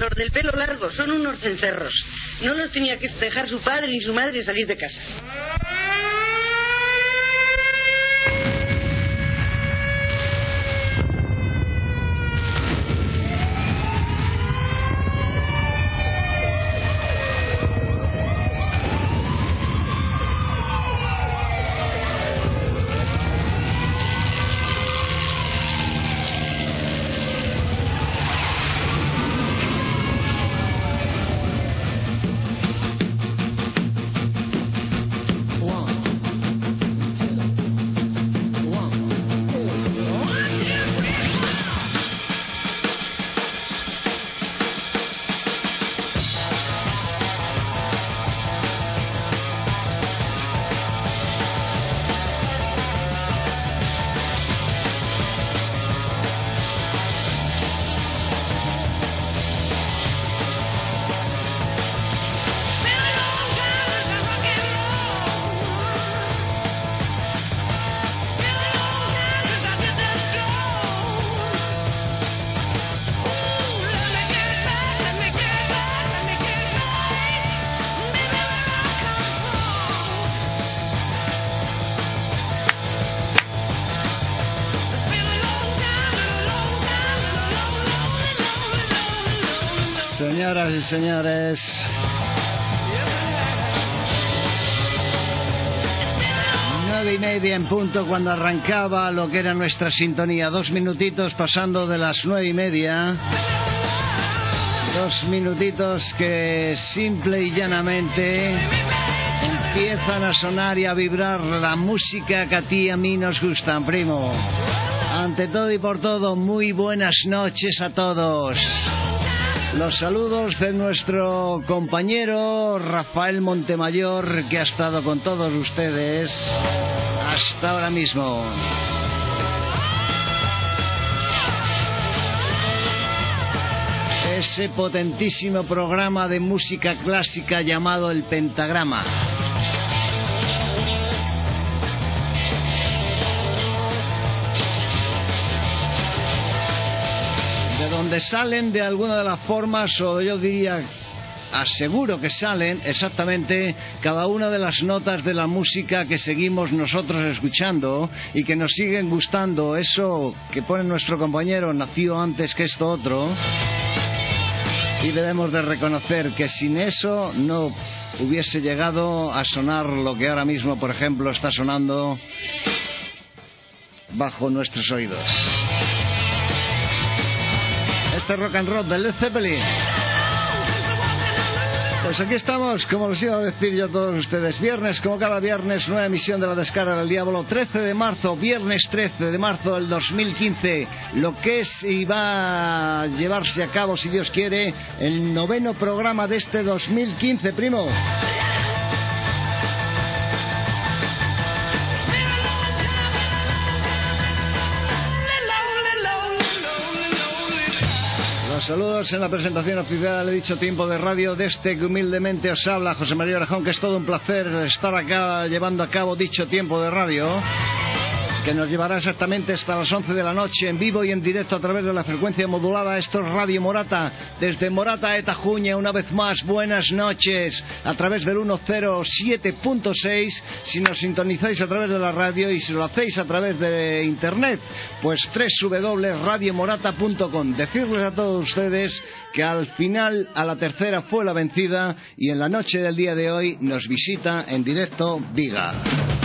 Los del pelo largo son unos cencerros. No los tenía que dejar su padre ni su madre salir de casa. Señores. Nueve y media en punto cuando arrancaba lo que era nuestra sintonía. Dos minutitos pasando de las nueve y media. Dos minutitos que simple y llanamente empiezan a sonar y a vibrar la música que a ti y a mí nos gustan, primo. Ante todo y por todo, muy buenas noches a todos. Los saludos de nuestro compañero Rafael Montemayor, que ha estado con todos ustedes hasta ahora mismo. Ese potentísimo programa de música clásica llamado El Pentagrama. Donde salen de alguna de las formas, o yo diría, aseguro que salen exactamente cada una de las notas de la música que seguimos nosotros escuchando y que nos siguen gustando. Eso que pone nuestro compañero nació antes que esto otro. Y debemos de reconocer que sin eso no hubiese llegado a sonar lo que ahora mismo, por ejemplo, está sonando bajo nuestros oídos rock and roll de Led Zeppelin. Pues aquí estamos, como les iba a decir yo a todos ustedes, viernes, como cada viernes, nueva emisión de la descarga del diablo, 13 de marzo, viernes 13 de marzo del 2015, lo que es y va a llevarse a cabo, si Dios quiere, el noveno programa de este 2015, primo. Saludos en la presentación oficial, he dicho tiempo de radio, de este que humildemente os habla José María Orejón, que es todo un placer estar acá llevando a cabo dicho tiempo de radio que nos llevará exactamente hasta las 11 de la noche en vivo y en directo a través de la frecuencia modulada. Esto es Radio Morata, desde Morata a Tajuña, una vez más, buenas noches, a través del 107.6, si nos sintonizáis a través de la radio y si lo hacéis a través de internet, pues www.radiomorata.com. Decirles a todos ustedes que al final, a la tercera fue la vencida y en la noche del día de hoy nos visita en directo Viga.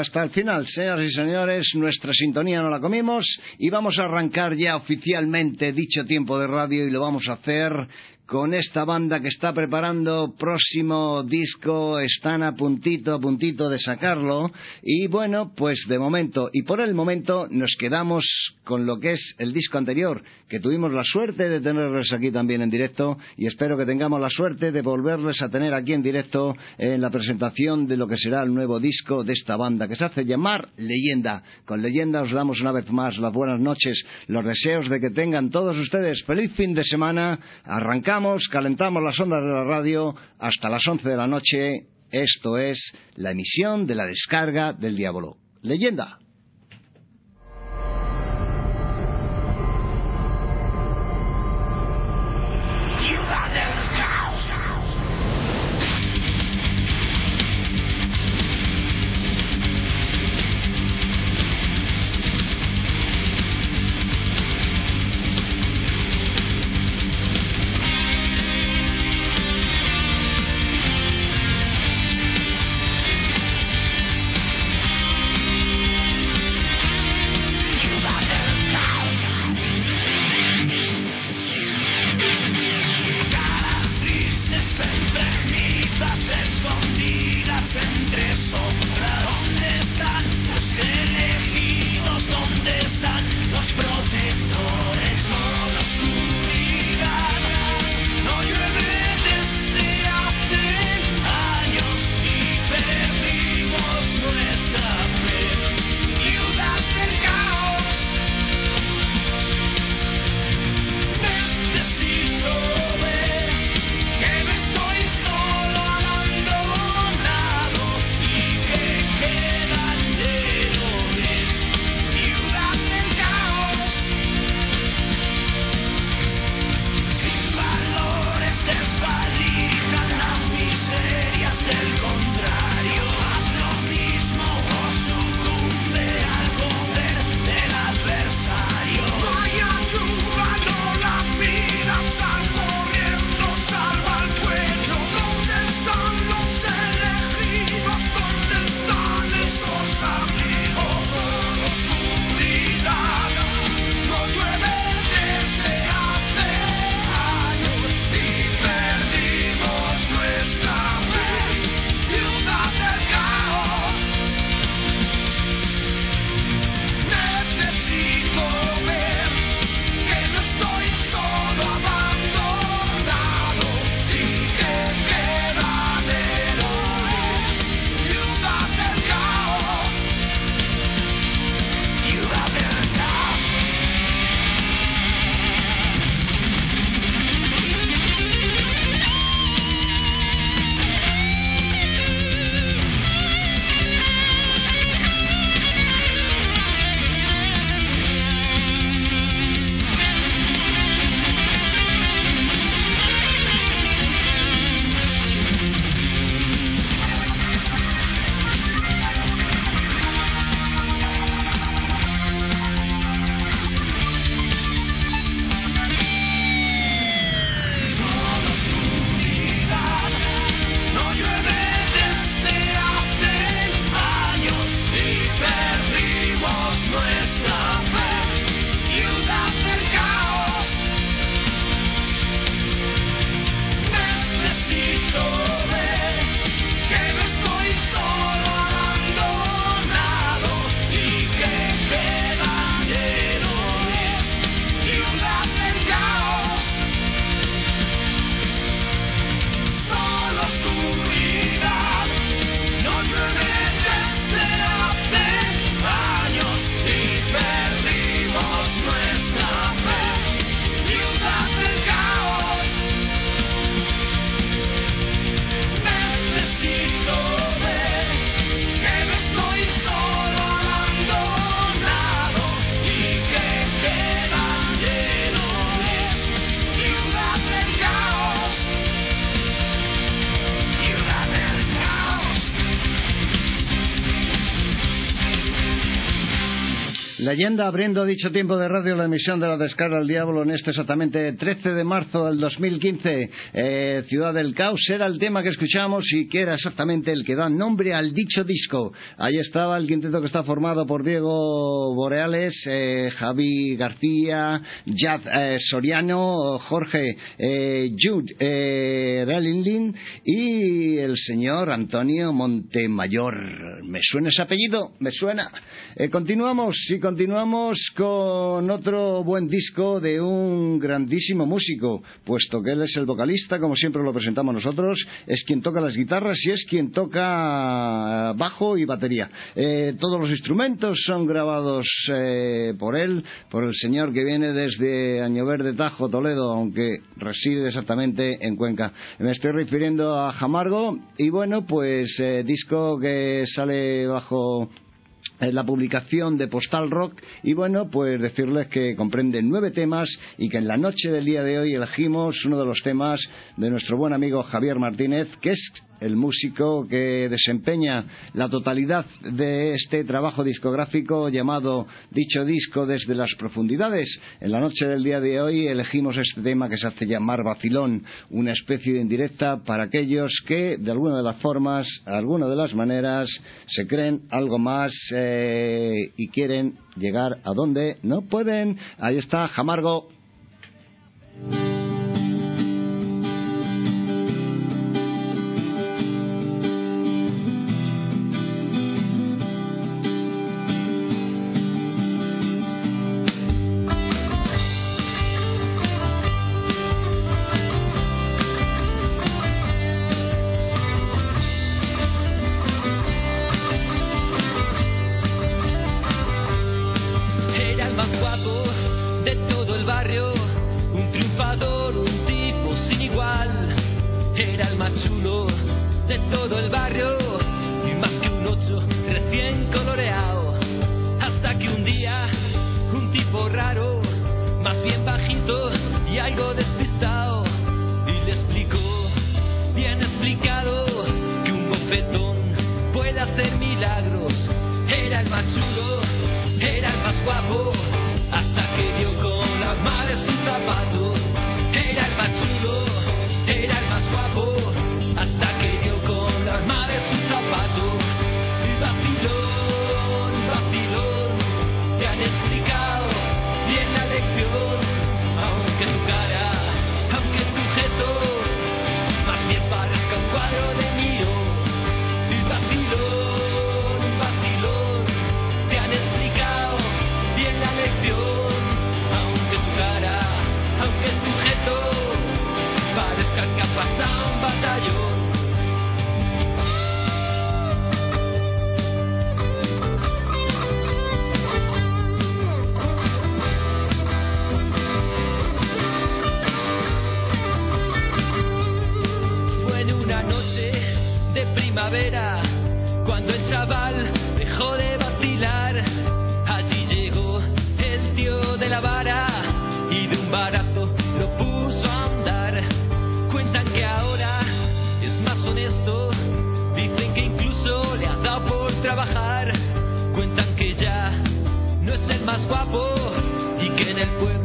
Hasta el final, señoras y señores, nuestra sintonía no la comimos y vamos a arrancar ya oficialmente dicho tiempo de radio y lo vamos a hacer con esta banda que está preparando próximo disco, están a puntito, a puntito de sacarlo. Y bueno, pues de momento, y por el momento, nos quedamos con lo que es el disco anterior, que tuvimos la suerte de tenerles aquí también en directo, y espero que tengamos la suerte de volverles a tener aquí en directo en la presentación de lo que será el nuevo disco de esta banda, que se hace llamar Leyenda. Con Leyenda os damos una vez más las buenas noches, los deseos de que tengan todos ustedes feliz fin de semana. Arrancamos calentamos las ondas de la radio hasta las 11 de la noche Esto es la emisión de la descarga del diablo. Leyenda. Leyenda abriendo dicho tiempo de radio la emisión de la descarga del diablo en este exactamente 13 de marzo del 2015. Eh, Ciudad del Caos era el tema que escuchamos y que era exactamente el que da nombre al dicho disco. Ahí estaba el quinteto que está formado por Diego Boreales, eh, Javi García, Jad eh, Soriano, Jorge Jude eh, y el señor Antonio Montemayor. ¿Me suena ese apellido? ¿Me suena? continuamos y continuamos con otro buen disco de un grandísimo músico, puesto que él es el vocalista, como siempre lo presentamos nosotros, es quien toca las guitarras y es quien toca bajo y batería. Eh, todos los instrumentos son grabados eh, por él, por el señor que viene desde Año Verde, Tajo, Toledo, aunque reside exactamente en Cuenca. Me estoy refiriendo a Jamargo y bueno, pues eh, disco que sale bajo la publicación de Postal Rock y bueno, pues decirles que comprende nueve temas y que en la noche del día de hoy elegimos uno de los temas de nuestro buen amigo Javier Martínez, que es el músico que desempeña la totalidad de este trabajo discográfico llamado Dicho Disco desde las profundidades. En la noche del día de hoy elegimos este tema que se hace llamar Vacilón, una especie de indirecta para aquellos que de alguna de las formas, alguna de las maneras, se creen algo más eh, y quieren llegar a donde no pueden. Ahí está Jamargo. algo raro, más bien bajito y algo despistado. Y le explicó, bien explicado, que un bofetón puede hacer milagros. Era el más chulo, era el más guapo. el chaval dejó de vacilar. Allí llegó el tío de la vara y de un barato lo puso a andar. Cuentan que ahora es más honesto, dicen que incluso le ha dado por trabajar. Cuentan que ya no es el más guapo y que en el pueblo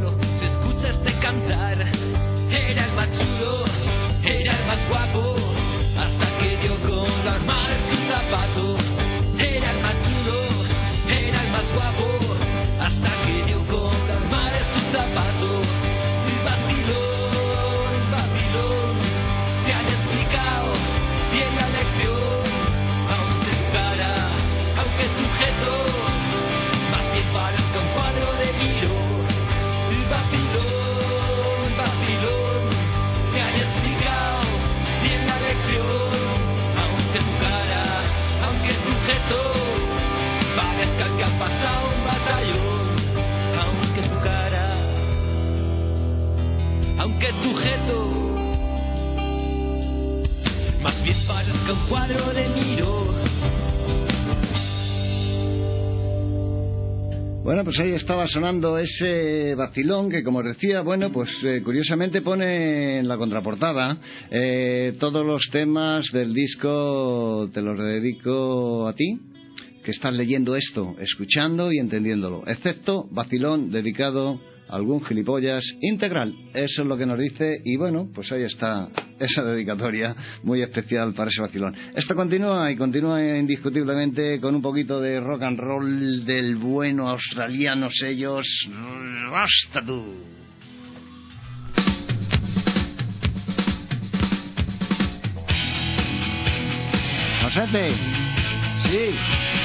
pues ahí estaba sonando ese vacilón que, como decía, bueno, pues eh, curiosamente pone en la contraportada eh, todos los temas del disco, te los dedico a ti, que estás leyendo esto, escuchando y entendiéndolo, excepto vacilón dedicado algún gilipollas integral. Eso es lo que nos dice y bueno, pues ahí está esa dedicatoria muy especial para ese vacilón. Esto continúa y continúa indiscutiblemente con un poquito de rock and roll del bueno australiano sellos. ¡Basta tú! Sí.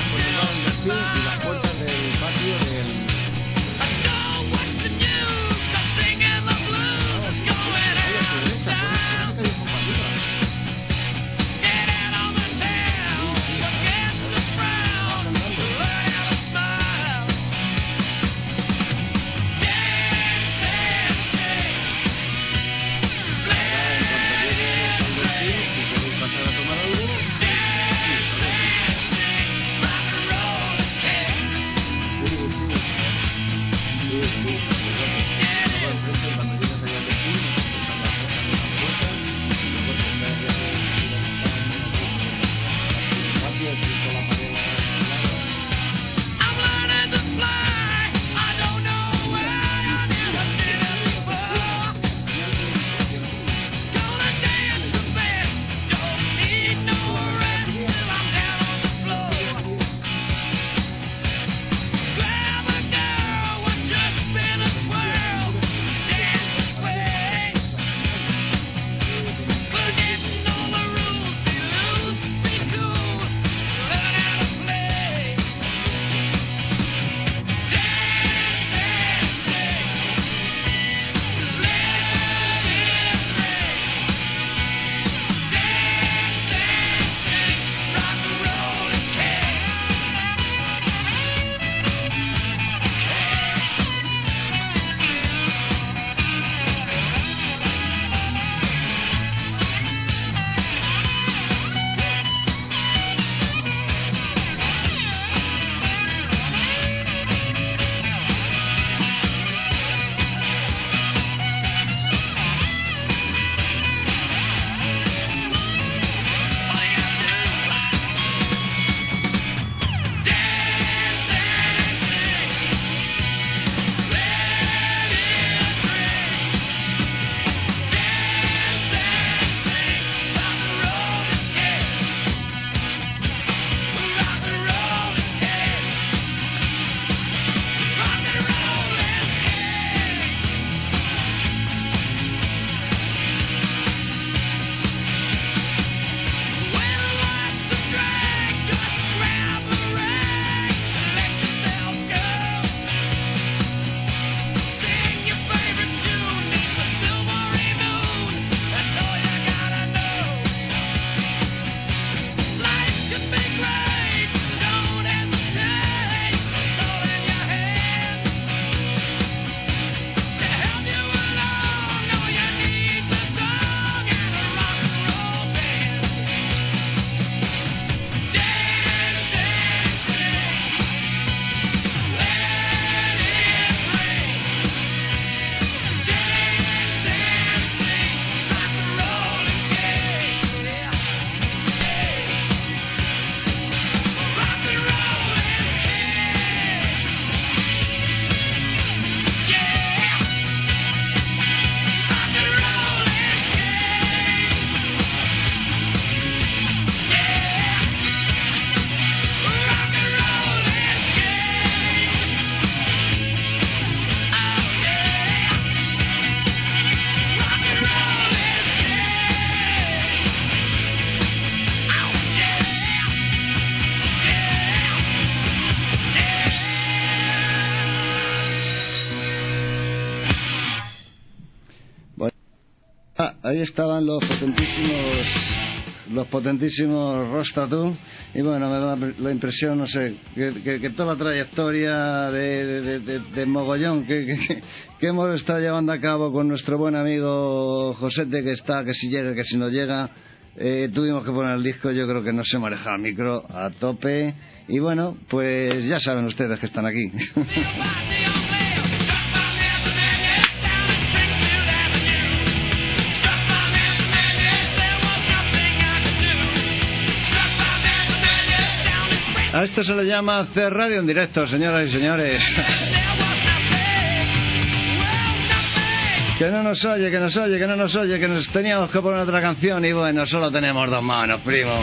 ahí estaban los potentísimos los potentísimos Rostatú. Y bueno, me da la impresión, no sé, que, toda la trayectoria de, mogollón que, que, hemos estado llevando a cabo con nuestro buen amigo Josete, que está, que si llega, que si no llega, eh, tuvimos que poner el disco, yo creo que no se maneja el micro a tope. Y bueno, pues ya saben ustedes que están aquí. A esto se le llama hacer radio en directo, señoras y señores. que no nos oye, que nos oye, que no nos oye, que nos teníamos que poner otra canción y bueno, solo tenemos dos manos, primo.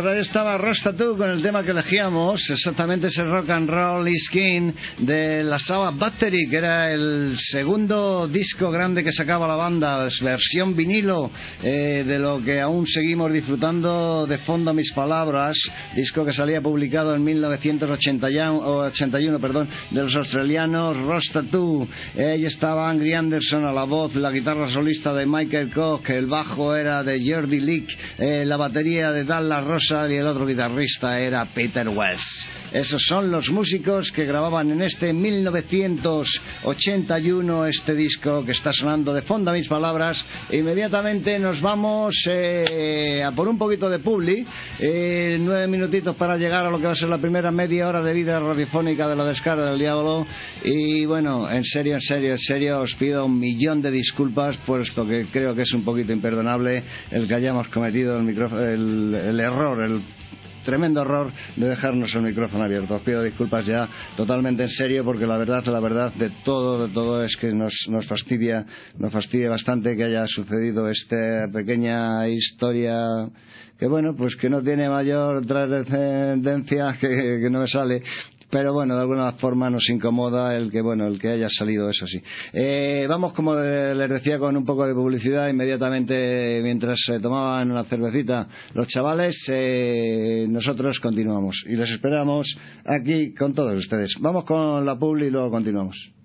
Pues ahí estaba Rosta tú con el tema que elegíamos, exactamente ese rock and roll skin de la saga Battery, que era el segundo disco grande que sacaba la banda, versión vinilo eh, de lo que aún seguimos disfrutando de fondo mis palabras, disco que salía publicado en 1981, perdón, de los australianos Rosta tú. Ahí estaba Angry Anderson a la voz, la guitarra solista de Michael Koch, el bajo era de Jordi Leak, eh, la batería de Dallas Rosa y el otro guitarrista era Peter West. Esos son los músicos que grababan en este 1981 este disco que está sonando de fondo a mis palabras. Inmediatamente nos vamos eh, a por un poquito de publi. Eh, nueve minutitos para llegar a lo que va a ser la primera media hora de vida radiofónica de la descarga del diablo. Y bueno, en serio, en serio, en serio, os pido un millón de disculpas, puesto que creo que es un poquito imperdonable el que hayamos cometido el, el, el error, el tremendo error de dejarnos el micrófono abierto. Os pido disculpas ya totalmente en serio porque la verdad, la verdad de todo, de todo es que nos, nos fastidia, nos fastidia bastante que haya sucedido esta pequeña historia que bueno, pues que no tiene mayor trascendencia que, que no me sale pero bueno, de alguna forma nos incomoda el que, bueno, el que haya salido eso sí. Eh, vamos, como les decía, con un poco de publicidad inmediatamente mientras se tomaban una cervecita los chavales, eh, nosotros continuamos y les esperamos aquí con todos ustedes. Vamos con la publi y luego continuamos.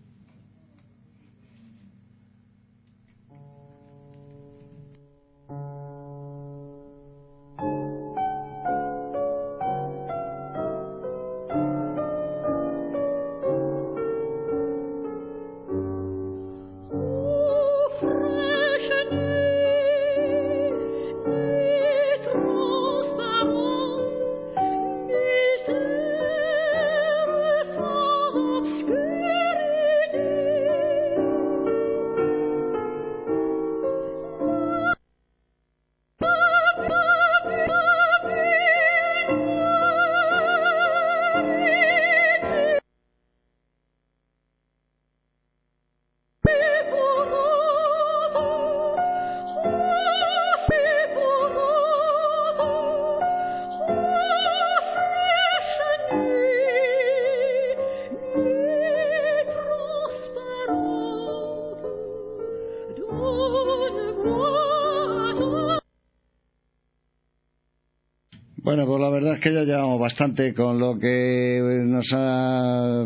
Que ya llevamos bastante con lo que nos ha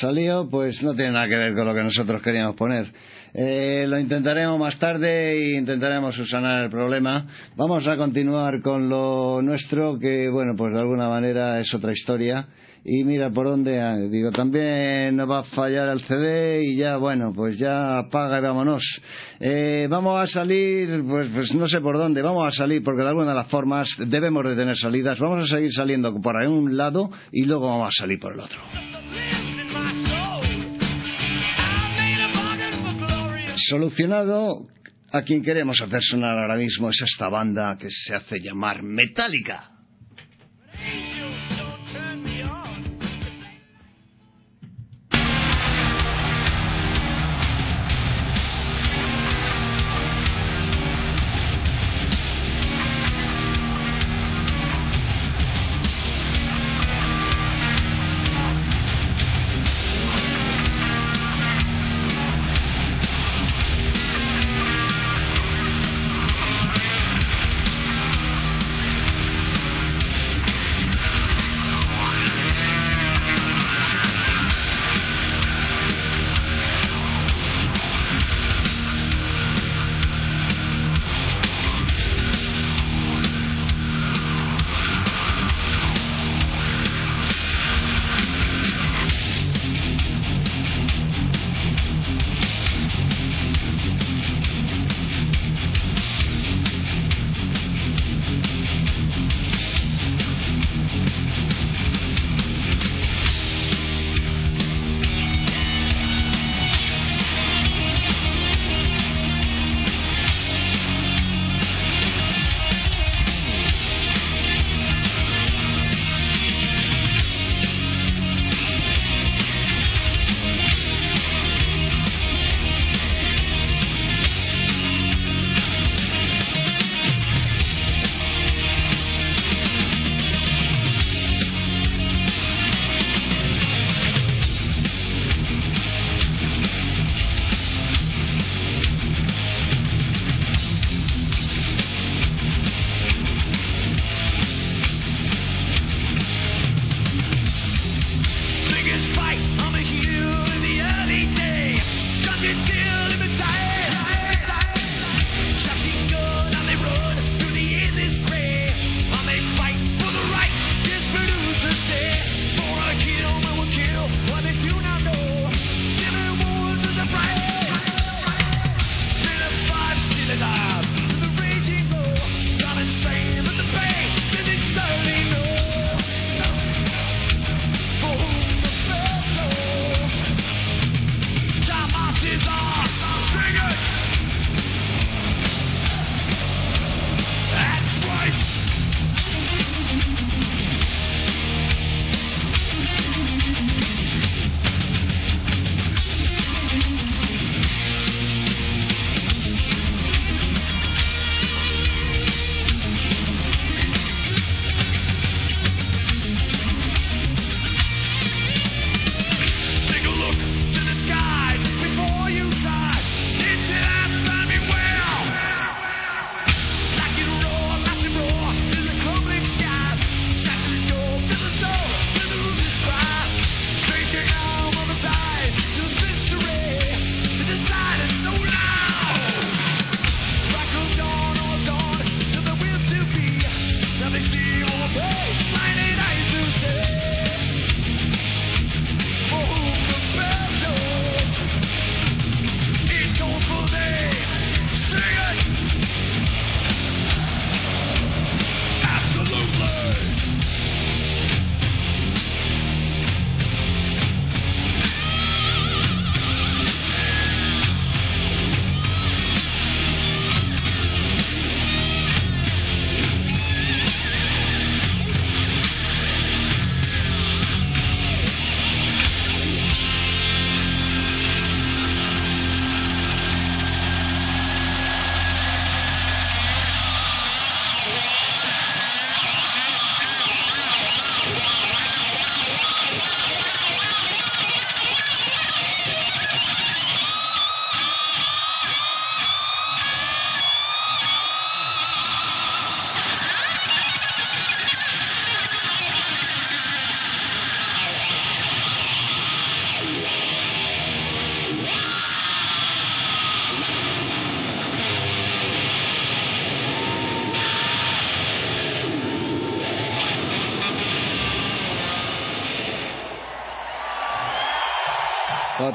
salido, pues no tiene nada que ver con lo que nosotros queríamos poner. Eh, lo intentaremos más tarde e intentaremos subsanar el problema. Vamos a continuar con lo nuestro, que bueno, pues de alguna manera es otra historia y mira por dónde, ah, digo, también nos va a fallar el CD y ya, bueno, pues ya apaga y vámonos. Eh, vamos a salir, pues, pues no sé por dónde, vamos a salir porque de alguna de las formas debemos de tener salidas, vamos a seguir saliendo por un lado y luego vamos a salir por el otro. Solucionado a quien queremos hacer sonar ahora mismo es esta banda que se hace llamar Metallica.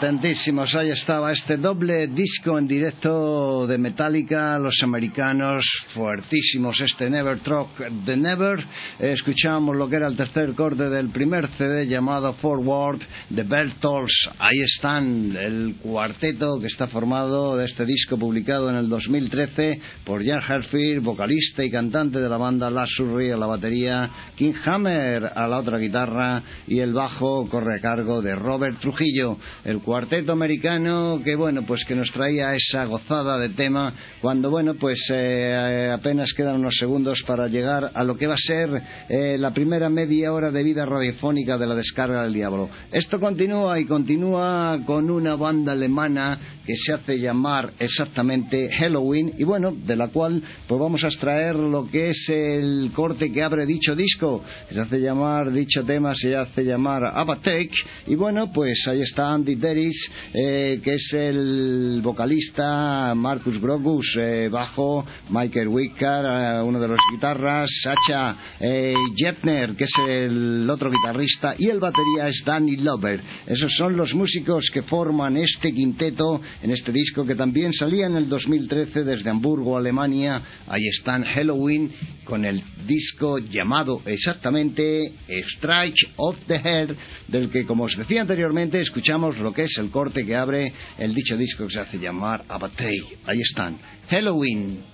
Potentísimos, ahí estaba este doble disco en directo de Metallica, los americanos, fuertísimos, este Never Truck the Never. escuchamos lo que era el tercer corte del primer CD llamado Forward, The Bertolds. Ahí están, el cuarteto que está formado de este disco publicado en el 2013 por Jan Herfield, vocalista y cantante de la banda La Surrey a la batería, King Hammer a la otra guitarra y el bajo corre a cargo de Robert Trujillo el cuarteto americano que bueno pues que nos traía esa gozada de tema cuando bueno pues eh, apenas quedan unos segundos para llegar a lo que va a ser eh, la primera media hora de vida radiofónica de la descarga del diablo. Esto continúa y continúa con una banda alemana que se hace llamar exactamente Halloween y bueno de la cual pues vamos a extraer lo que es el corte que abre dicho disco. Se hace llamar dicho tema se hace llamar Abatek y bueno pues ahí está Andy eh, que es el vocalista, Marcus Grogus, eh, bajo, Michael Wicker, eh, uno de los guitarras, Sacha Jepner, que es el otro guitarrista, y el batería es Danny Lover. Esos son los músicos que forman este quinteto en este disco que también salía en el 2013 desde Hamburgo, Alemania. Ahí están Halloween con el disco llamado exactamente Strike of the Head, del que, como os decía anteriormente, escuchamos lo que es el corte que abre el dicho disco que se hace llamar Abatey. Ahí están. Halloween.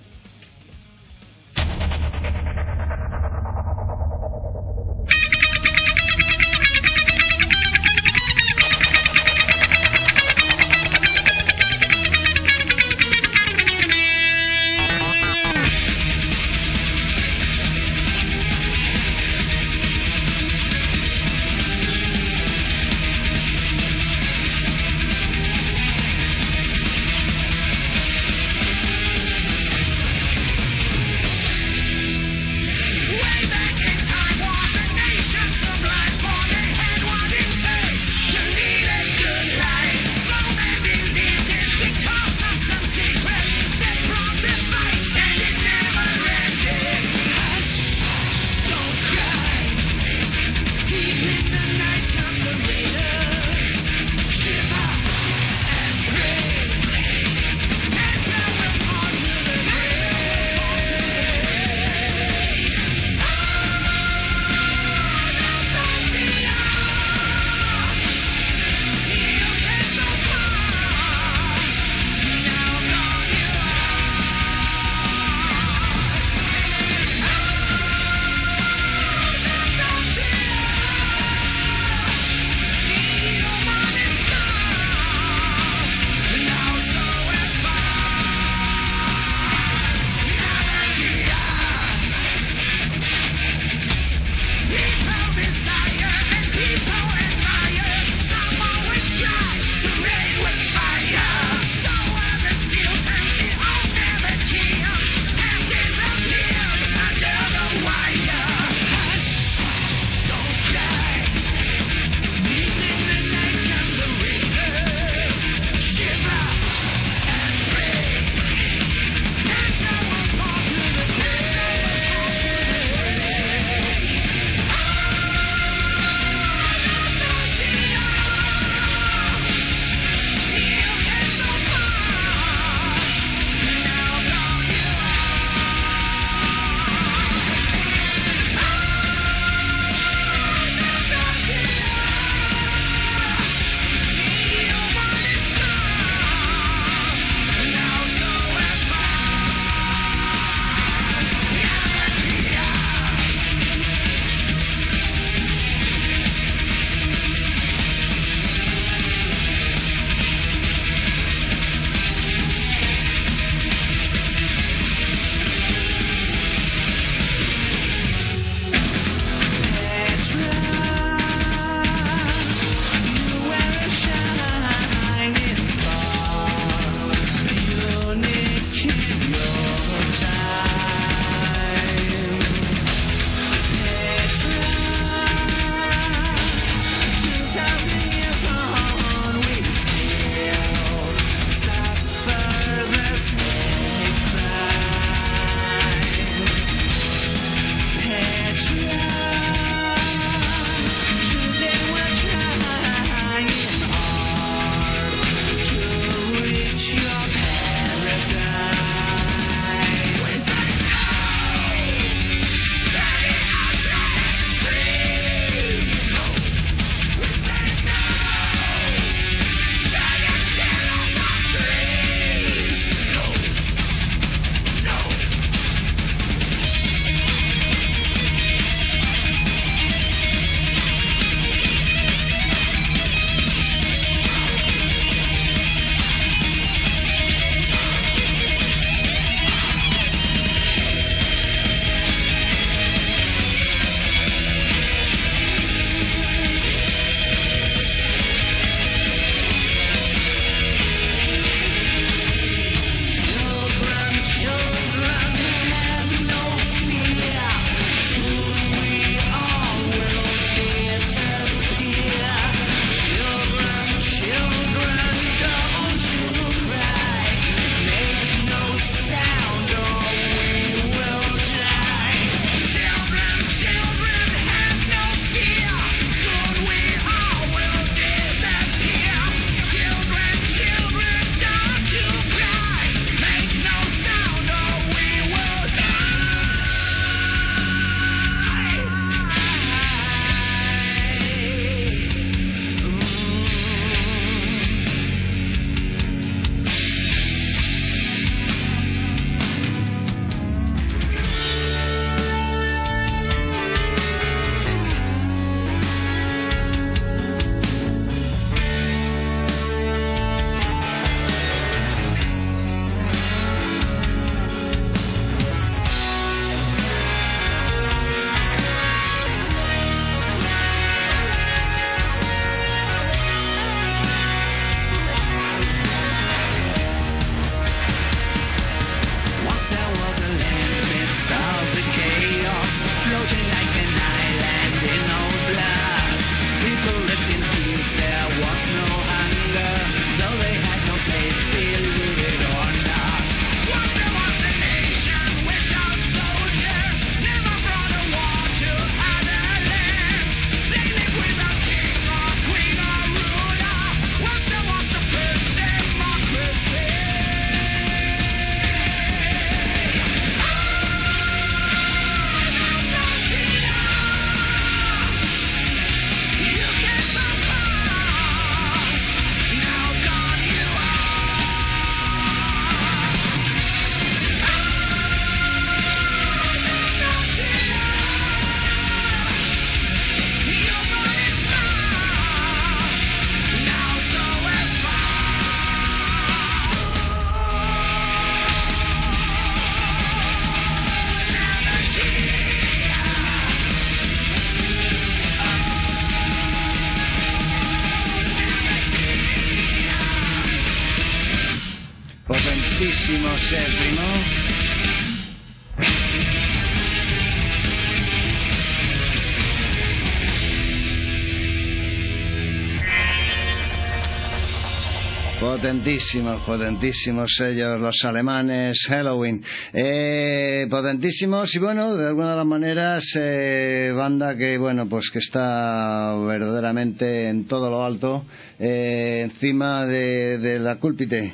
Potentísimos, potentísimos ellos, los alemanes, Halloween. Eh, potentísimos y bueno, de alguna de las maneras, eh, banda que bueno, pues que está verdaderamente en todo lo alto, eh, encima de, de la cúlpite.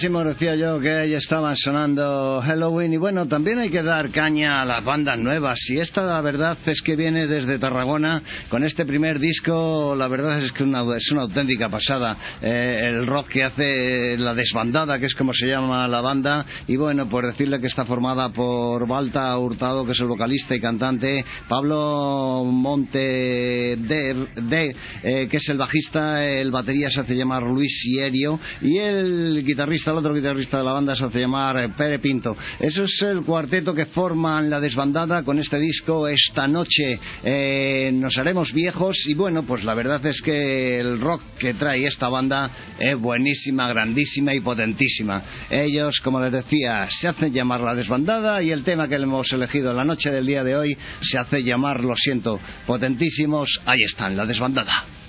Potentísimo, decía yo que ahí estaban sonando Halloween. Y bueno, también hay que dar caña a las bandas nuevas. Y esta la verdad es que viene desde Tarragona con este primer disco, la verdad es que una, es una auténtica pasada. Eh, el rock que hace la desbandada, que es como se llama la banda. Y bueno, por decirle que está formada por Balta Hurtado, que es el vocalista y cantante, Pablo Monte de, eh, que es el bajista, el batería se hace llamar Luis Sierio y el guitarrista, el otro guitarrista de la banda se hace llamar eh, Pere Pinto. Eso es el cuarteto que forman la desbandada con este disco. Esta noche eh, nos haremos viejos y bueno, pues la verdad es que el rock que trae esta banda es buenísima, grandísima y potentísima. Ellos, como les decía, se hacen llamar la desbandada y el tema que hemos elegido la noche del día de hoy se hace llamar, lo siento, potentísimos. Ahí están, la desbandada.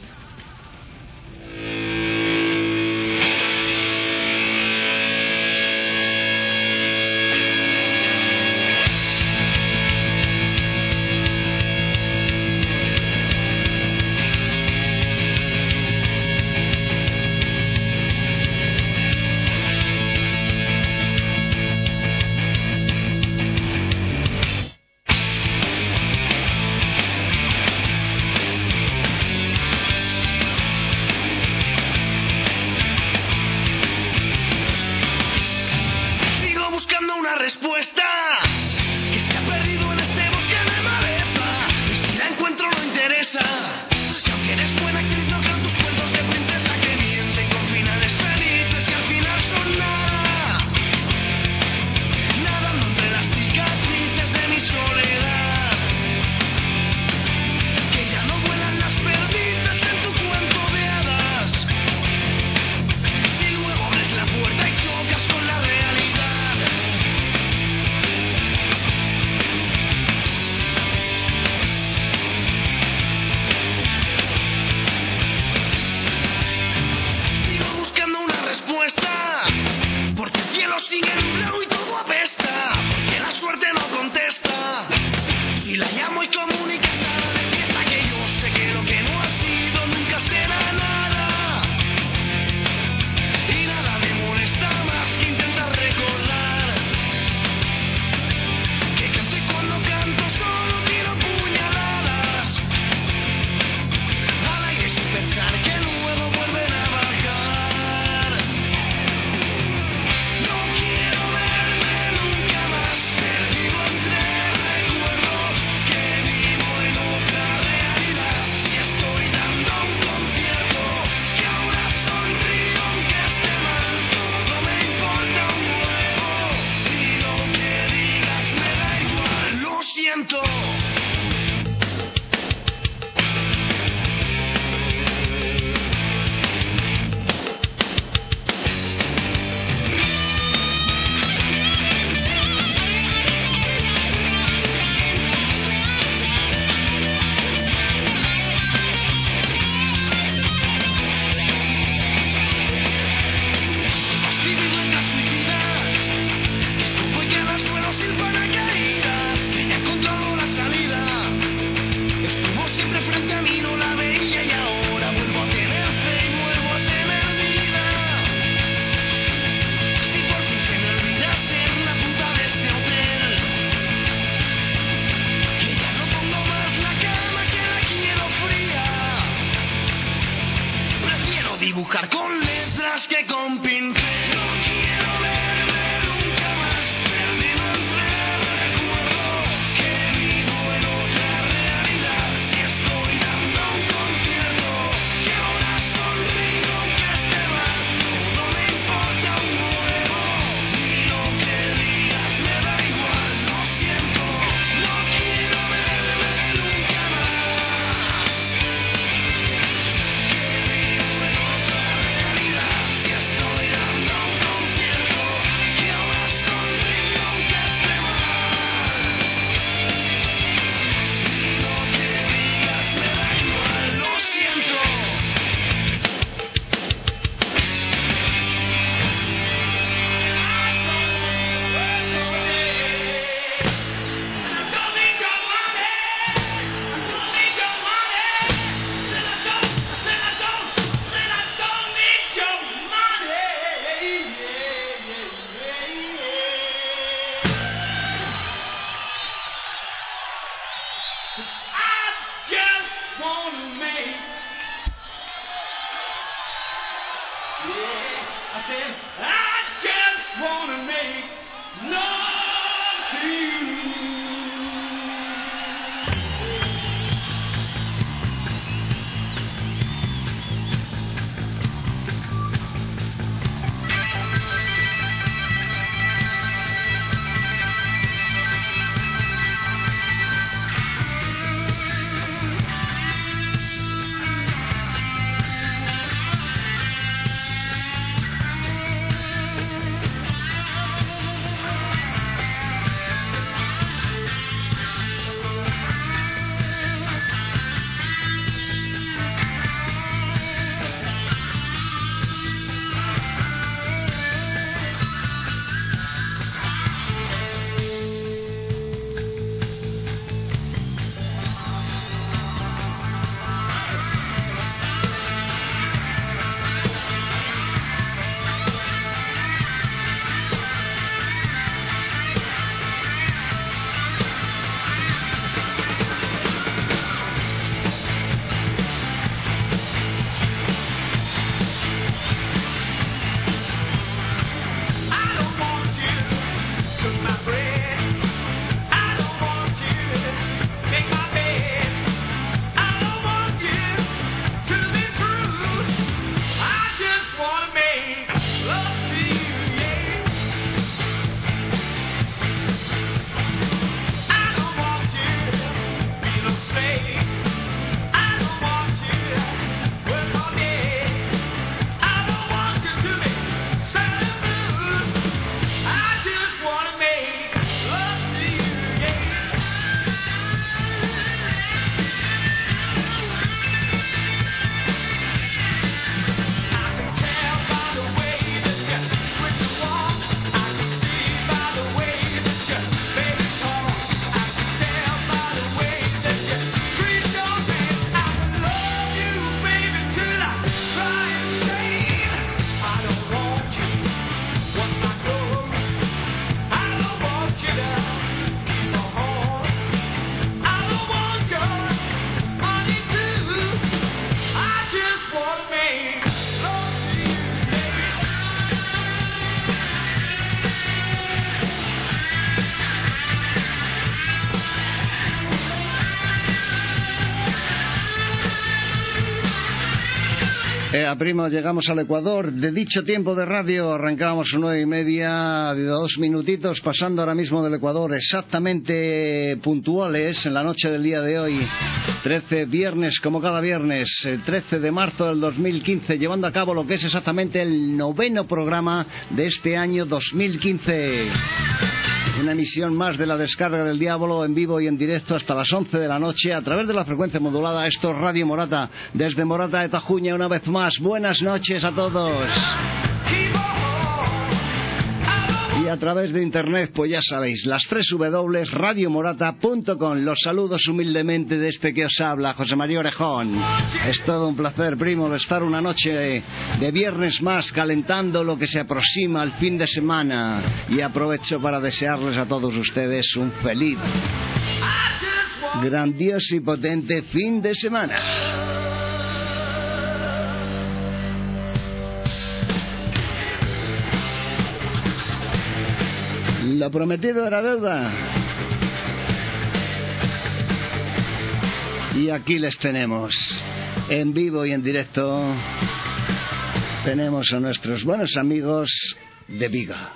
Primo, llegamos al Ecuador. De dicho tiempo de radio arrancábamos a nueve y media, dos minutitos, pasando ahora mismo del Ecuador, exactamente puntuales en la noche del día de hoy, 13 viernes, como cada viernes, 13 de marzo del 2015, llevando a cabo lo que es exactamente el noveno programa de este año 2015. Una emisión más de la descarga del diablo en vivo y en directo hasta las 11 de la noche a través de la frecuencia modulada. Esto es Radio Morata, desde Morata de Tajuña una vez más. Buenas noches a todos a través de internet, pues ya sabéis, las tres W, radiomorata.com. Los saludos humildemente de este que os habla, José María Orejón. Es todo un placer, primo, estar una noche de, viernes más calentando lo que se aproxima al fin de semana. Y aprovecho para desearles a todos ustedes un feliz, grandioso y potente fin de semana. Lo prometido era deuda. Y aquí les tenemos, en vivo y en directo, tenemos a nuestros buenos amigos de Viga.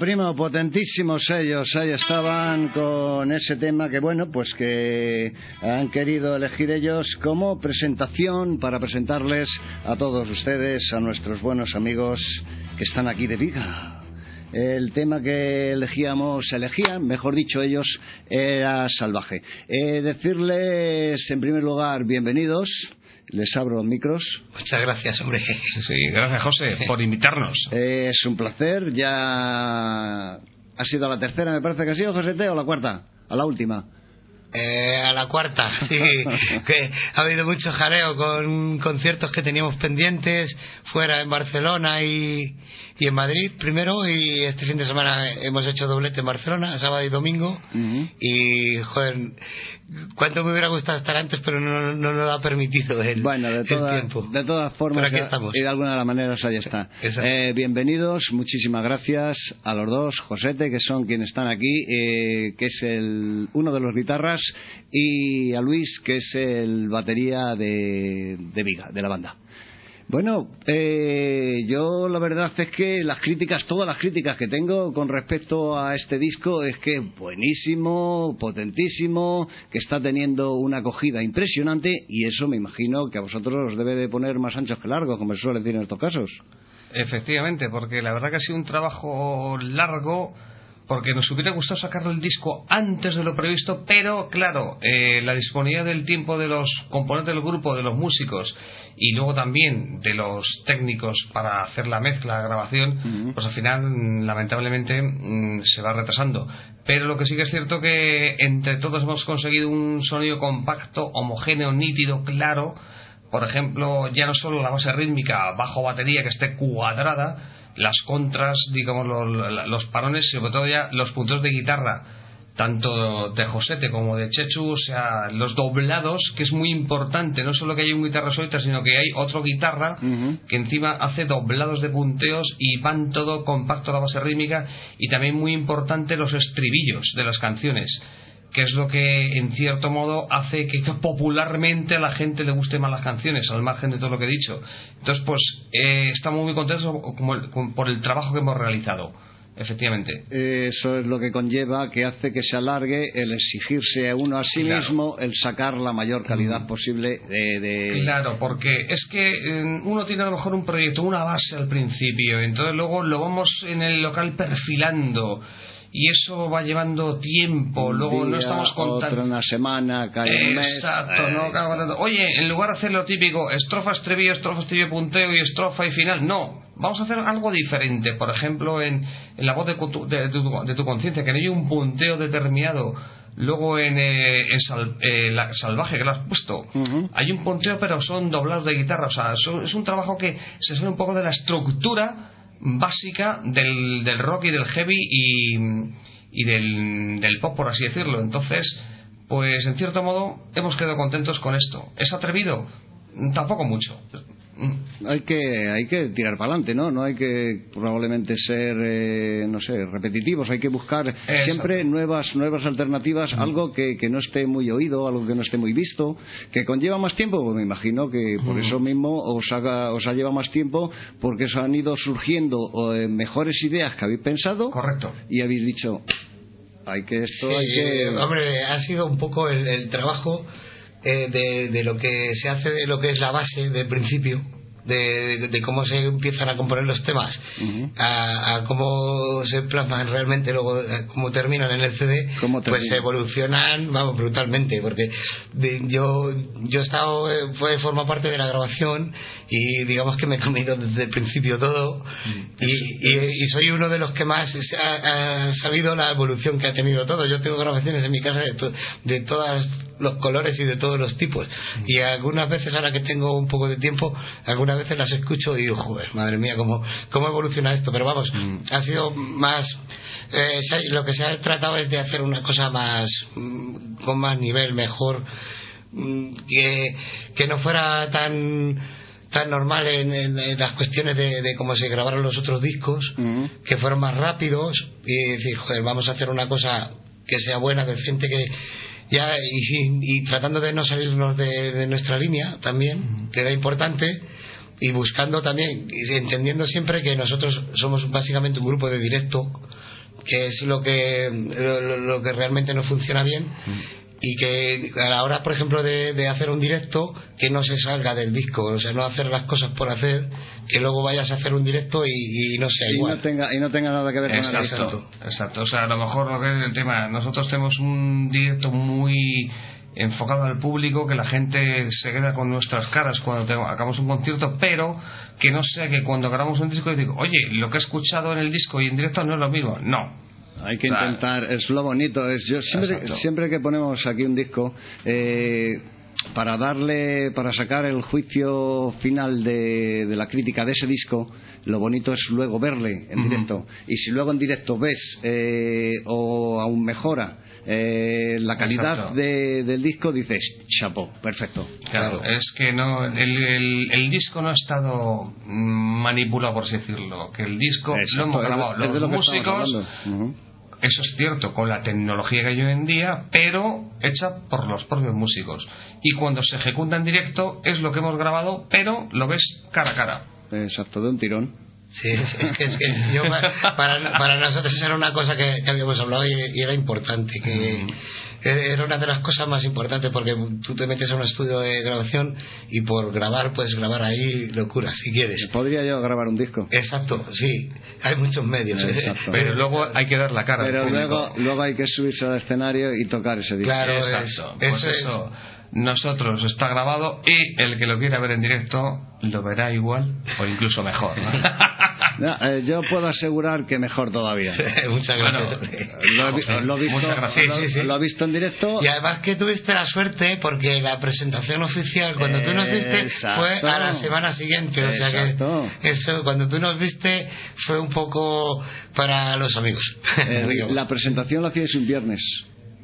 Primo, potentísimos ellos. Ahí estaban con ese tema que, bueno, pues que han querido elegir ellos como presentación para presentarles a todos ustedes, a nuestros buenos amigos que están aquí de Viga. El tema que elegíamos, elegían, mejor dicho ellos, era salvaje. Eh, decirles, en primer lugar, bienvenidos. Les abro los micros. Muchas gracias, hombre. Sí, gracias, José, por invitarnos. Eh, es un placer. Ya ha sido la tercera, me parece que ha sido, José T, o la cuarta, a la última. Eh, a la cuarta, sí, que ha habido mucho jareo con conciertos que teníamos pendientes fuera en Barcelona y, y en Madrid primero y este fin de semana hemos hecho doblete en Barcelona, sábado y domingo y joder, cuánto me hubiera gustado estar antes pero no, no nos lo ha permitido el, Bueno, de, el todas- tiempo. de todas formas, aquí estamos. y de alguna de las maneras ahí está. Eh, bienvenidos, muchísimas gracias a los dos, Josete, que son quienes están aquí, eh, que es el uno de los guitarras, y a Luis, que es el batería de, de Viga, de la banda. Bueno, eh, yo la verdad es que las críticas, todas las críticas que tengo con respecto a este disco es que es buenísimo, potentísimo, que está teniendo una acogida impresionante y eso me imagino que a vosotros os debe de poner más anchos que largos, como se suele decir en estos casos. Efectivamente, porque la verdad que ha sido un trabajo largo, porque nos hubiera gustado sacarlo el disco antes de lo previsto, pero claro, eh, la disponibilidad del tiempo de los componentes del grupo, de los músicos y luego también de los técnicos para hacer la mezcla, la grabación, pues al final, mm, lamentablemente, mm, se va retrasando. Pero lo que sí que es cierto que entre todos hemos conseguido un sonido compacto, homogéneo, nítido, claro, por ejemplo, ya no solo la base rítmica, bajo batería que esté cuadrada, las contras, digamos, los, los parones, sobre todo ya los puntos de guitarra, tanto de Josete como de Chechu, o sea, los doblados, que es muy importante, no solo que hay un guitarra solita, sino que hay otro guitarra que encima hace doblados de punteos y van todo compacto a la base rítmica y también muy importante los estribillos de las canciones que es lo que en cierto modo hace que popularmente a la gente le guste más las canciones, al margen de todo lo que he dicho. Entonces, pues eh, estamos muy contentos como el- con- por el trabajo que hemos realizado, efectivamente. Eso es lo que conlleva, que hace que se alargue el exigirse a uno a sí Claro. mismo, el sacar la mayor calidad posible de... de- Claro, porque es que eh, uno tiene a lo mejor un proyecto, una base al principio, entonces luego lo vamos en el local perfilando y eso va llevando tiempo, un luego no estamos contando. Una semana, cae un mes. Exacto, eh, no contando. Oye, en lugar de hacer lo típico, estrofa, estribillo, estrofa, estribillo, punteo y estrofa y final, no. Vamos a hacer algo diferente. Por ejemplo, en, en la voz de, tu- de tu, de tu conciencia, que no hay un punteo determinado. Luego en, eh, en Sal- eh, la salvaje que lo has puesto, hay un punteo, pero son doblados de guitarra. O sea, es un trabajo que se sale un poco de la estructura básica del, del rock y del heavy y, y del, del pop, por así decirlo. Entonces, pues en cierto modo hemos quedado contentos con esto. ¿Es atrevido? Tampoco mucho. Hay que, hay que tirar para adelante, ¿no? No hay que probablemente ser, eh, no sé, repetitivos. Hay que buscar siempre nuevas, nuevas alternativas, algo que, que no esté muy oído, algo que no esté muy visto, que conlleva más tiempo. Pues me imagino que por eso mismo os, haga, os ha llevado más tiempo, porque os han ido surgiendo eh, mejores ideas que habéis pensado Correcto. y habéis dicho, hay que esto, Sí, hay que. hombre, ha sido un poco el, el trabajo eh, de, de lo que se hace, de lo que es la base del principio, de, de- de cómo se empiezan a componer los temas, a, a cómo se plasman realmente, luego a cómo terminan en el CD, pues terminan. evolucionan, vamos, brutalmente, porque de- yo yo he estado, eh, fue forma parte de la grabación y digamos que me he comido desde el principio todo y, y- y soy uno de los que más ha, ha sabido la evolución que ha tenido todo. Yo tengo grabaciones en mi casa de, to- de todos los colores y de todos los tipos. Y algunas veces ahora que tengo un poco de tiempo, algunas veces las escucho y digo, joder, madre mía, cómo, cómo evoluciona esto, pero vamos, ha sido más eh, lo que se ha tratado es de hacer una cosa más mm, con más nivel, mejor, mm, que, que no fuera tan tan normal en, en- en las cuestiones de, de cómo se grabaron los otros discos, que fueron más rápidos y decir, joder, vamos a hacer una cosa que sea buena, decente, que ya y, y tratando de no salirnos de, de nuestra línea también, que era importante y buscando también, y entendiendo siempre que nosotros somos básicamente un grupo de directo, que es lo que, lo, lo que realmente no funciona bien. Y que a la hora, por ejemplo, de, de hacer un directo, que no se salga del disco, o sea, no hacer las cosas por hacer, que luego vayas a hacer un directo y, y no sea y igual. no tenga y no tenga nada que ver con el disco. Exacto, exacto. O sea, a lo mejor lo que es el tema, nosotros tenemos un directo muy enfocado al público, que la gente se queda con nuestras caras cuando te- acabamos un concierto, pero que no sea que cuando grabamos un disco y digo, oye, lo que he escuchado en el disco y en directo no es lo mismo. No. Hay que Claro. intentar, es lo bonito. Es, yo siempre, Exacto. siempre que ponemos aquí un disco, eh, para darle, para sacar el juicio final de, de la crítica de ese disco, lo bonito es luego verle en directo. Y si luego en directo ves, eh, o aún mejora, eh, la calidad de- del disco, dices, chapo, perfecto. Claro, es que no el, el- el disco no ha estado manipulado, por así decirlo. Que el disco lo hemos grabado los lo músicos. Eso es cierto, con la tecnología que hay hoy en día, pero hecha por los propios músicos. Y cuando se ejecuta en directo es lo que hemos grabado, pero lo ves cara a cara. Exacto, de un tirón. Sí, es es que, es que yo, pa- para, para nosotros era una cosa que, que habíamos hablado y, y era importante, que era una de las cosas más importantes porque tú te metes a un estudio de grabación y por grabar puedes grabar ahí locura si quieres. ¿Podría yo grabar un disco? Exacto, sí, hay muchos medios. ¿eh? Exacto. Pero luego hay que dar la cara Pero luego, luego hay que subirse al escenario y tocar ese disco. Claro, Exacto. es- pues eso es- eso. Nosotros está grabado y el que lo quiera ver en directo lo verá igual o incluso mejor. ¿no? No, eh, yo puedo asegurar que mejor todavía. Muchas gracias. Lo he, visto, en directo. Y además que tuviste la suerte porque la presentación oficial cuando tú nos viste Exacto. fue a la semana siguiente, o sea que eso cuando tú nos viste fue un poco para los amigos. Eh, la presentación la hacíais un viernes.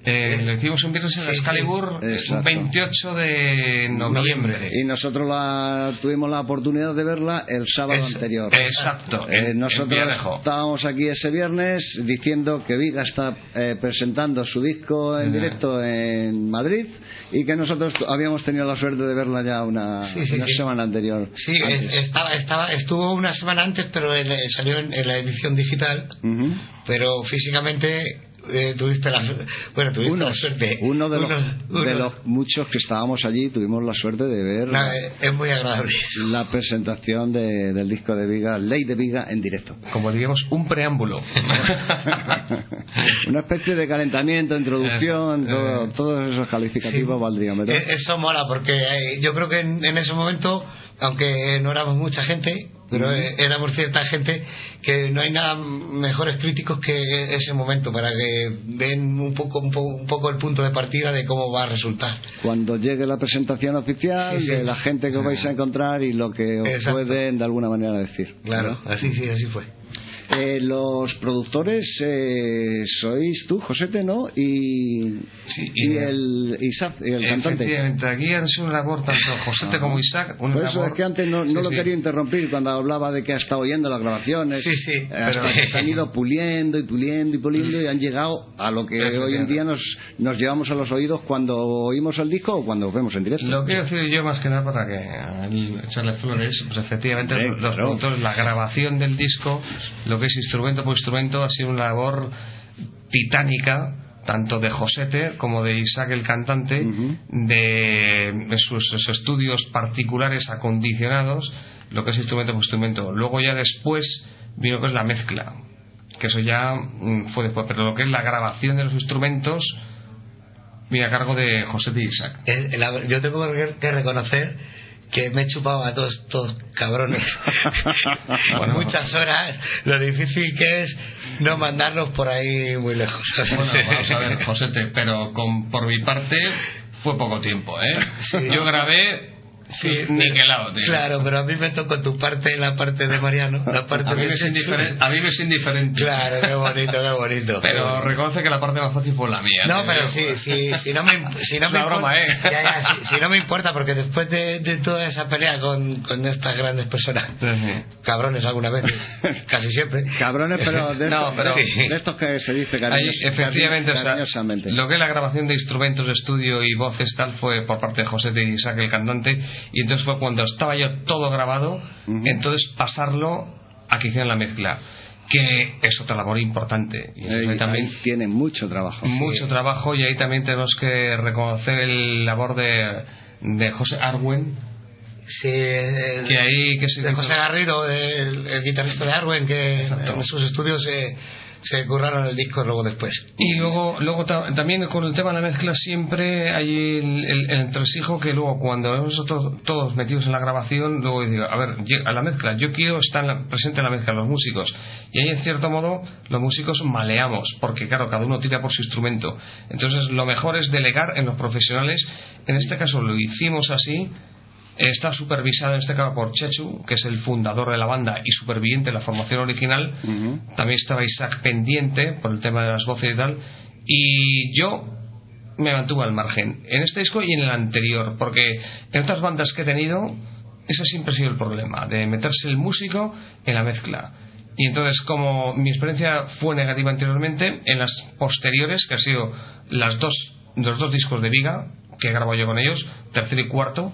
Eh, lo hicimos un viernes en sí. Excalibur, Exacto. 28 de noviembre. Y nosotros la, tuvimos la oportunidad de verla el sábado anterior. Exacto, Eh, en- nosotros estábamos aquí ese viernes diciendo que Viga está eh, presentando su disco en directo en Madrid y que nosotros habíamos tenido la suerte de verla ya una, Sí, sí, una sí. semana anterior. Sí, antes. estaba, estaba, estuvo una semana antes, pero en- salió en, en la edición digital, pero físicamente eh, tuviste la bueno tuviste Uno, la suerte. uno de, los, Uno- de los muchos que estábamos allí tuvimos la suerte de ver No, eh, es muy agradable. la presentación de- del disco de Viga, Ley de Viga, en directo. Como diríamos, un preámbulo. Una especie de calentamiento, introducción, Eso, todo- eh, todos esos calificativos valdrían, ¿verdad? Eh, Eso mola porque eh, yo creo que en, en ese momento, aunque no éramos mucha gente, pero eh, éramos cierta gente, que no hay nada mejores críticos que ese momento para que ven un poco, un poco, un poco el punto de partida de cómo va a resultar. Cuando llegue la presentación oficial, Sí, sí. de la gente que os vais a encontrar y lo que os Exacto. pueden de alguna manera decir. Claro, así sí, así fue. Eh, los productores eh, sois tú, Josete, ¿no? Y, Sí, y, y- el Isaac, el cantante. Efectivamente, aquí han sido una labor tanto Josete como Isaac. Una Por eso labor- es que antes no, no Sí, lo sí. quería interrumpir cuando hablaba de que ha estado oyendo las grabaciones. Sí, sí, hasta pero- que se han ido puliendo y puliendo y puliendo y han llegado a lo que hoy en día nos, nos llevamos a los oídos cuando oímos el disco o cuando vemos en directo. Lo quiero decir yo más que nada para que a él echarle flores, pues efectivamente los claro. productores, la grabación del disco, lo que es instrumento por instrumento, ha sido una labor titánica, tanto de Josete como de Isaac el cantante, de sus, sus estudios particulares acondicionados, lo que es instrumento por instrumento. Luego ya después vino que es la mezcla, que eso ya mm, fue después, pero lo que es la grabación de los instrumentos viene a cargo de Josete y Isaac. La- yo tengo que reconocer que me he chupado a todos estos cabrones Bueno. muchas horas lo difícil que es no mandarlos por ahí muy lejos Bueno, vamos a ver, Josete, pero con, por mi parte fue poco tiempo, ¿eh? Yo grabé Sí, niquelado, tío. claro pero a mí me tocó tu parte la parte de Mariano la parte A mí, de me es indiferente, a mí me es indiferente. claro qué bonito qué bonito Pero reconoce que la parte más fácil fue la mía. No, pero sí, sí, si no me, si no Es me una broma, importa, ¿eh? Ya, ya, si, si no me importa, porque después de, de toda esa pelea con, con estas grandes personas, Sí, sí. cabrones alguna vez, casi siempre, Cabrones, pero de, No, estos, pero- de- de estos que se dice Ahí, cariños, efectivamente, o sea, cariñosamente. lo que es la grabación de instrumentos de estudio y voces tal fue por parte de José de Isaac el cantante y entonces fue cuando estaba yo todo grabado, entonces pasarlo a que hicieran la mezcla que es otra labor importante. Y ahí, también tiene mucho trabajo. Mucho trabajo y ahí también tenemos que reconocer el labor de, de José Arwen. Sí, que ahí que de José Garrido, el, guitarrista de Arwen, que en sus estudios eh, se curraron el disco luego después. Y luego, luego también con el tema de la mezcla siempre hay el, el, entresijo que luego cuando hemos todos, todos metidos en la grabación, luego digo, a ver, a la mezcla, yo quiero estar presente en la mezcla, los músicos. Y ahí en cierto modo los músicos maleamos, porque claro, cada uno tira por su instrumento. Entonces lo mejor es delegar en los profesionales. En este caso lo hicimos así Está supervisado en este caso por Chechu, que es el fundador de la banda y superviviente de la formación original. También estaba Isaac pendiente por el tema de las voces y tal. Y yo me mantuve al margen en este disco y en el anterior, porque en otras bandas que he tenido, ese siempre ha sido el problema, de meterse el músico en la mezcla. Y entonces, como mi experiencia fue negativa anteriormente, en las posteriores, que han sido las dos, los dos discos de Viga, que grabo yo con ellos, tercero y cuarto,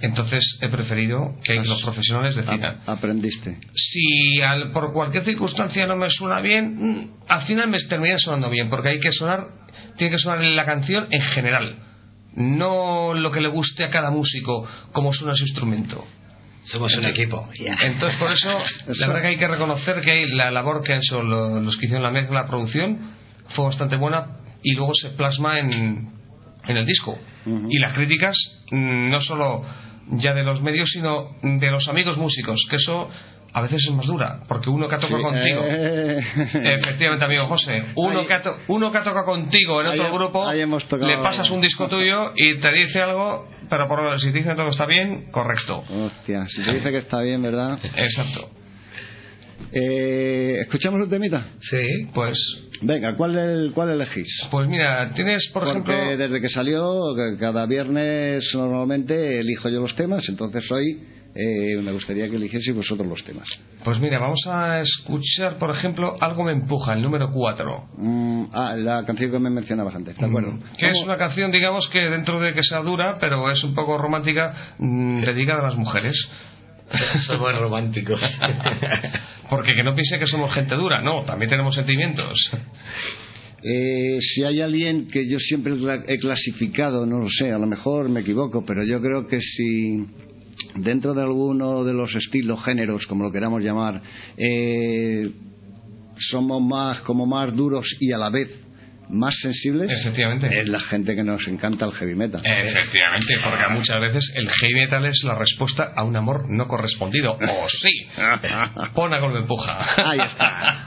entonces he preferido que los profesionales decidan. Aprendiste. Si por cualquier circunstancia no me suena bien, mm, al final me termina sonando bien, porque hay que sonar, tiene que sonar la canción en general, no lo que le guste a cada músico, como suena su instrumento. Somos un equipo. Entonces, por eso, la verdad que hay que reconocer que la labor que han hecho los que hicieron la mezcla, la producción, fue bastante buena y luego se plasma en, en el disco. Y las críticas, mm, no solo ya de los medios, sino de los amigos músicos, que eso a veces es más dura, porque uno que ha tocado contigo, eh. efectivamente, amigo José, uno, que ha uno que ha tocado contigo en otro grupo, le pasas un disco tuyo y te dice algo, pero por, si te dice todo está bien, correcto. Hostia, si te dice que está bien, ¿verdad? Exacto. Eh, ¿Escuchamos un temita? Sí, pues Venga, ¿cuál, ¿cuál elegís? Pues mira, tienes, por Porque ejemplo... desde que salió, cada viernes normalmente elijo yo los temas, entonces hoy eh, me gustaría que eligieseis vosotros los temas. Pues mira, vamos a escuchar, por ejemplo, Algo me empuja, el número 4. Mm, ah, la canción que me mencionabas antes, ¿de acuerdo? Mm, que es una canción, digamos, que dentro de que sea dura, pero es un poco romántica, mm, dedicada a las mujeres. Somos románticos. Porque que no piense que somos gente dura, no, también tenemos sentimientos. Eh, si hay alguien que yo siempre he clasificado, no lo sé, a lo mejor me equivoco, pero yo creo que si dentro de alguno de los estilos, géneros, como lo queramos llamar, eh, somos más como más duros y a la vez más sensibles Efectivamente. es la gente que nos encanta el heavy metal. Efectivamente, porque muchas veces el heavy metal es la respuesta a un amor no correspondido. ¡O sí! Pon a me empuja. Ahí está.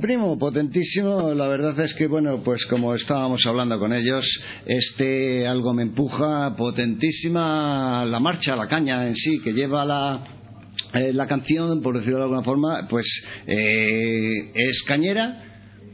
Primo, potentísimo. La verdad es que, bueno, pues como estábamos hablando con ellos, este algo me empuja, potentísima la marcha, la caña en sí, que lleva la, eh, la canción, por decirlo de alguna forma, pues eh, es cañera,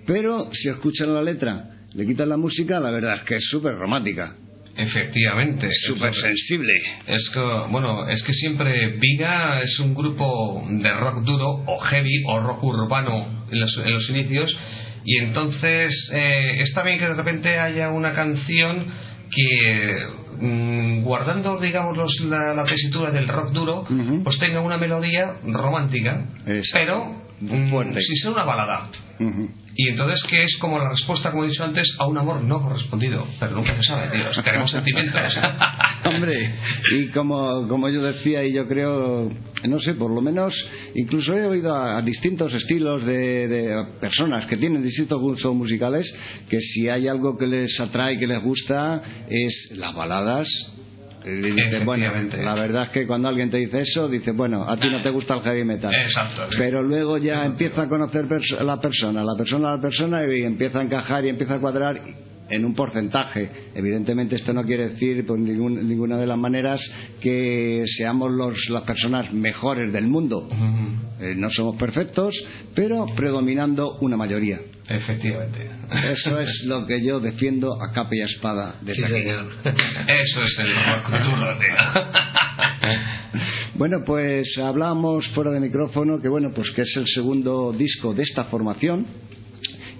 pero si escuchan la letra, le quitan la música, la verdad es que es súper romántica. Efectivamente. Súper sensible. Es que, bueno, es que siempre Viga es un grupo de rock duro o heavy o rock urbano en los, en los inicios y entonces eh, está bien que de repente haya una canción que mm, guardando digamos los- la, la tesitura del rock duro pues tenga una melodía romántica Exacto. pero mm, Fuerte. sin ser una balada y entonces que es como la respuesta como he dicho antes a un amor no correspondido pero nunca se sabe tío tenemos sentimientos Hombre, y como, como yo decía, y yo creo, no sé, por lo menos, incluso he oído a, a distintos estilos de, de personas que tienen distintos gustos musicales, que si hay algo que les atrae, que les gusta, es las baladas. Y dices, bueno, la verdad es que cuando alguien te dice eso, dices, bueno, a ti no te gusta el heavy metal. Exacto, sí. Pero luego ya empieza a conocer la persona, la persona a la persona, y empieza a encajar y empieza a cuadrar en un porcentaje. Evidentemente esto no quiere decir por ningún- ninguna de las maneras que seamos los, las personas mejores del mundo. Eh, no somos perfectos, pero predominando una mayoría. efectivamente Eso es lo que yo defiendo a capa y a espada desde Sí, aquí. señor. eso es el tío Bueno, pues hablamos fuera de micrófono que bueno, pues que es el segundo disco de esta formación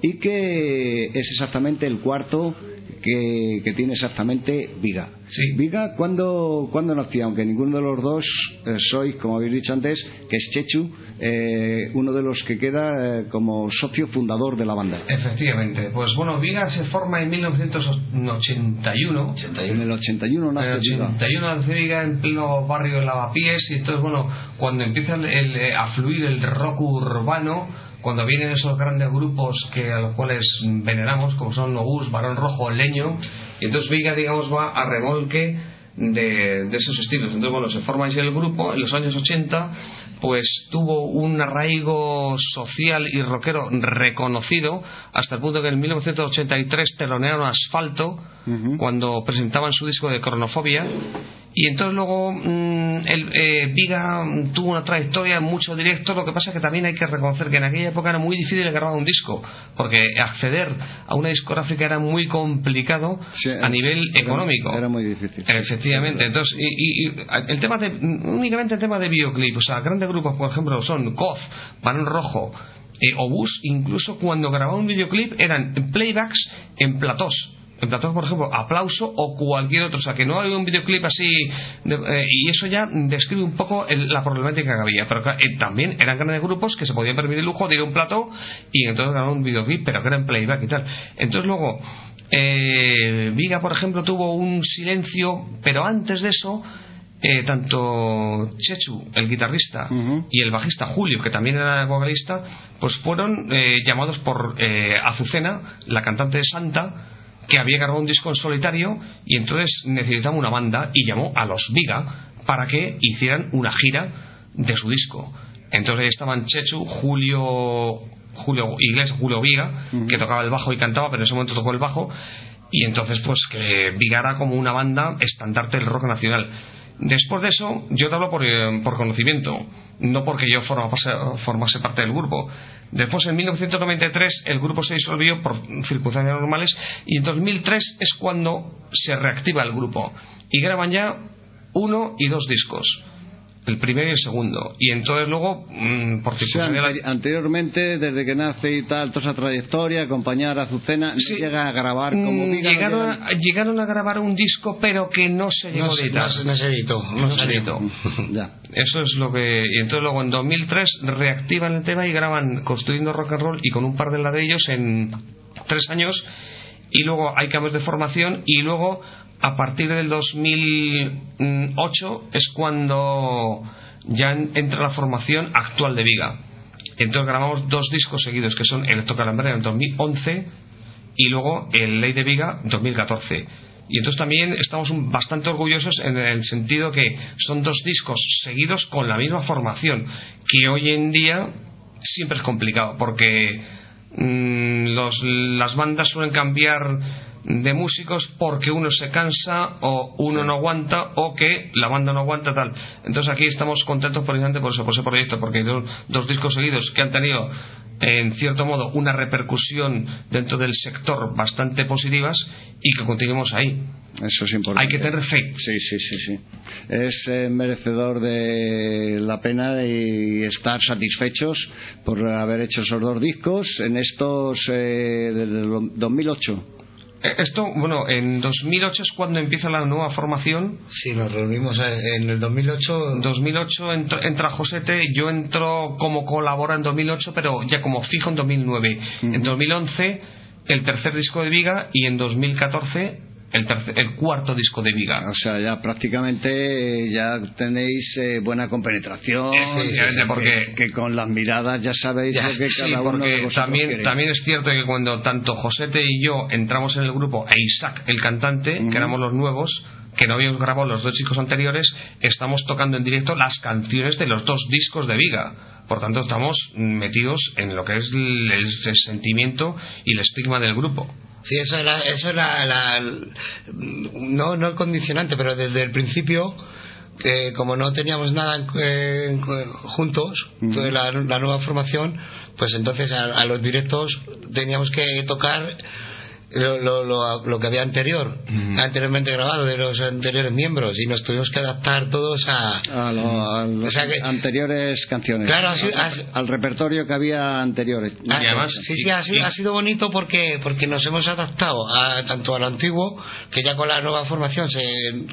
y que es exactamente el cuarto que, que tiene exactamente Viga. Sí. Viga, ¿cuándo, cuándo nació? Aunque ninguno de los dos eh, sois, como habéis dicho antes, que es Chechu, eh, uno de los que queda eh, como socio fundador de la banda. Efectivamente, pues bueno, Viga se forma en 1981. En el 81 En nace el Viga. 81 nace Viga en pleno barrio de Lavapiés y entonces bueno, cuando empieza el- el, eh, a fluir el rock urbano, cuando vienen esos grandes grupos que a los cuales veneramos, como son Obús, Barón Rojo, Leño, y entonces Viga digamos va a remolque de, de esos estilos. Entonces bueno, se forma así el grupo en los años 80 pues tuvo un arraigo social y rockero reconocido hasta el punto que en 1983 telonearon Asfalto cuando presentaban su disco de Cronofobia y entonces luego mm, el, eh, Viga mm, tuvo una trayectoria en mucho directo lo que pasa es que también hay que reconocer que en aquella época era muy difícil grabar un disco porque acceder a una discográfica era muy complicado Sí, a nivel era- económico Era muy difícil. Efectivamente, entonces, y, y- y el tema de, únicamente el tema de videoclip, o sea, grandes grupos, por ejemplo, son Goth, Barón Rojo, eh, Obús, incluso cuando grababan un videoclip eran playbacks en platós. En platós, por ejemplo, aplauso o cualquier otro. O sea, que no hay un videoclip así. de- eh, y eso ya describe un poco el- la problemática que había. Pero eh, también eran grandes grupos que se podían permitir el lujo de ir a un plató y entonces grababan un videoclip, pero que era en playback y tal. Entonces luego, eh, Viga, por ejemplo, tuvo un silencio, pero antes de eso, eh, tanto Chechu, el guitarrista, y el bajista Julio, que también era vocalista, pues fueron eh, llamados por eh, Azucena, la cantante de Santa, que había grabado un disco en solitario y entonces necesitaba una banda y llamó a los Viga para que hicieran una gira de su disco. Entonces ahí estaban Chechu, Julio, Julio Iglesias, Julio Viga, que tocaba el bajo y cantaba, pero en ese momento tocó el bajo, y entonces pues que Viga era como una banda estandarte del rock nacional. Después de eso, yo te hablo por, eh, conocimiento, no porque yo formase, formase parte del grupo. Después, en 1993, el grupo se disolvió por circunstancias normales y en 2003 es cuando se reactiva el grupo y graban ya uno y dos discos, el primero y el segundo. Y entonces luego, mm, por O sea, anteri- anteriormente, desde que nace y tal, toda esa trayectoria, acompañar a Azucena, Sí. no llega a grabar como Mm, Viga, no llegaron, llegan- a, llegaron a grabar un disco, pero que no se llegó No, a editar. no se- no se editó. No se editó. Ya. Eso es lo que. Y entonces luego en 2003 reactivan el tema y graban Construyendo Rock and Roll y con un par de ladrillos en tres años. Y luego hay cambios de formación y luego a partir del 2008 es cuando ya en- entra la formación actual de Viga. Entonces grabamos dos discos seguidos que son Electrocalambrera en 2011 y luego el Ley de Viga 2014. Y entonces también estamos bastante orgullosos en el sentido que son dos discos seguidos con la misma formación, que hoy en día siempre es complicado, porque mm, los- las bandas suelen cambiar de músicos porque uno se cansa o uno no aguanta o que la banda no aguanta tal. Entonces aquí estamos contentos precisamente por eso, por ese proyecto, porque hay dos, dos discos seguidos que han tenido en cierto modo una repercusión dentro del sector bastante positivas y que continuemos ahí. Eso es importante. Hay que tener fe. Sí, sí, sí, sí. Es eh, merecedor de la pena y estar satisfechos por haber hecho esos dos discos en estos eh, desde el 2008. Eh, Esto, bueno, en 2008 es cuando empieza la nueva formación. Sí, nos reunimos en el 2008. En 2008 entro- entra Josete, yo entro como colabora en 2008, pero ya como fijo en 2009. En 2011 el tercer disco de Viga y en 2014 el, tercer- el cuarto disco de Viga. O sea, ya prácticamente eh, ya tenéis eh, buena compenetración. Que- porque- que, con las miradas ya sabéis Ya, lo que Sí, cada uno de porque vosotros también, también es cierto que cuando tanto Josete y yo entramos en el grupo e Isaac, el cantante, que éramos los nuevos, que no habíamos grabado los dos discos anteriores, estamos tocando en directo las canciones de los dos discos de Viga. Por tanto, estamos metidos en lo que es el, el sentimiento y el estigma del grupo. Sí, eso era, eso era la, no, no el condicionante, pero desde el principio, eh, como no teníamos nada en- juntos, toda la, la nueva formación, pues entonces a, a los directos teníamos que tocar lo, lo, lo, lo que había anterior, Ujú. anteriormente grabado de los anteriores miembros, y nos tuvimos que adaptar todos a, a, lo- a las O sea que- anteriores canciones. Claro, así- al, repertorio que había anteriores. Ah, Y además- sí, sí, ha sido, ha sido bonito porque, porque nos hemos adaptado a, tanto a lo antiguo, que ya con la nueva formación se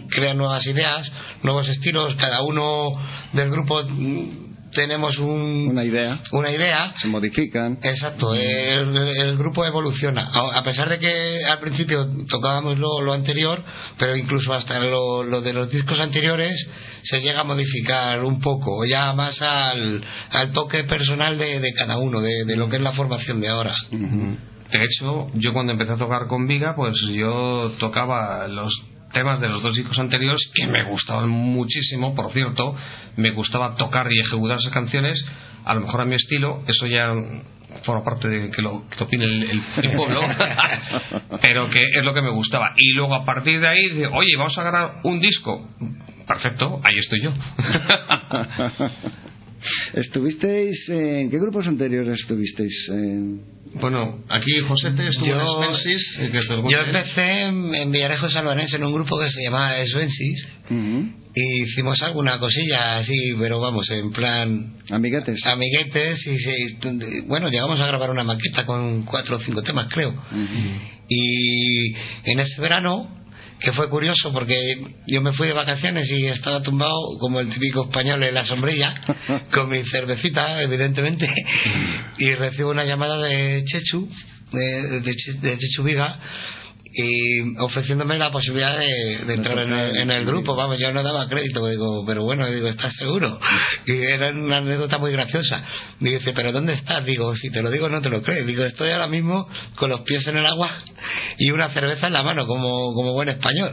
crean nuevas ideas, nuevos estilos, cada uno del grupo mm, tenemos un, Una idea, una idea. se modifican. Exacto, el, el grupo evoluciona. A pesar de que al principio tocábamos lo, lo anterior, pero incluso hasta lo, lo de los discos anteriores se llega a modificar un poco, ya más al, al toque personal de, de cada uno, de, de lo que es la formación de ahora. De hecho, yo cuando empecé a tocar con Viga, pues yo tocaba los temas de los dos discos anteriores que me gustaban muchísimo, por cierto, me gustaba tocar y ejecutar esas canciones, a lo mejor a mi estilo, eso ya forma parte de que lo, que opine el, el- el pueblo, pero que es lo que me gustaba. Y luego a partir de ahí, oye, vamos a grabar un disco. Perfecto, ahí estoy yo. ¿Estuvisteis en qué grupos anteriores estuvisteis? En- bueno, aquí Josete estuvo Yo- en Spensis, eh, Yo empecé en, en Villarejo Salvanense en un grupo que se llamaba Svensis Ujú. y hicimos alguna cosilla así, pero vamos, en plan Amiguetes. amiguetes y se- bueno, llegamos a grabar una maqueta con cuatro o cinco temas, creo. Y en ese verano, que fue curioso porque yo me fui de vacaciones y estaba tumbado como el típico español en la sombrilla, con mi cervecita, evidentemente, y recibo una llamada de Chechu, de, de, de Chechu Viga, y ofreciéndome la posibilidad de, de entrar en el, en el grupo. Vamos, yo no daba crédito, digo, pero bueno, digo, ¿estás seguro? Y era una anécdota muy graciosa. Y dice, ¿pero dónde estás? Digo, si te lo digo, no te lo crees. Digo, estoy ahora mismo con los pies en el agua y una cerveza en la mano, como, como buen español.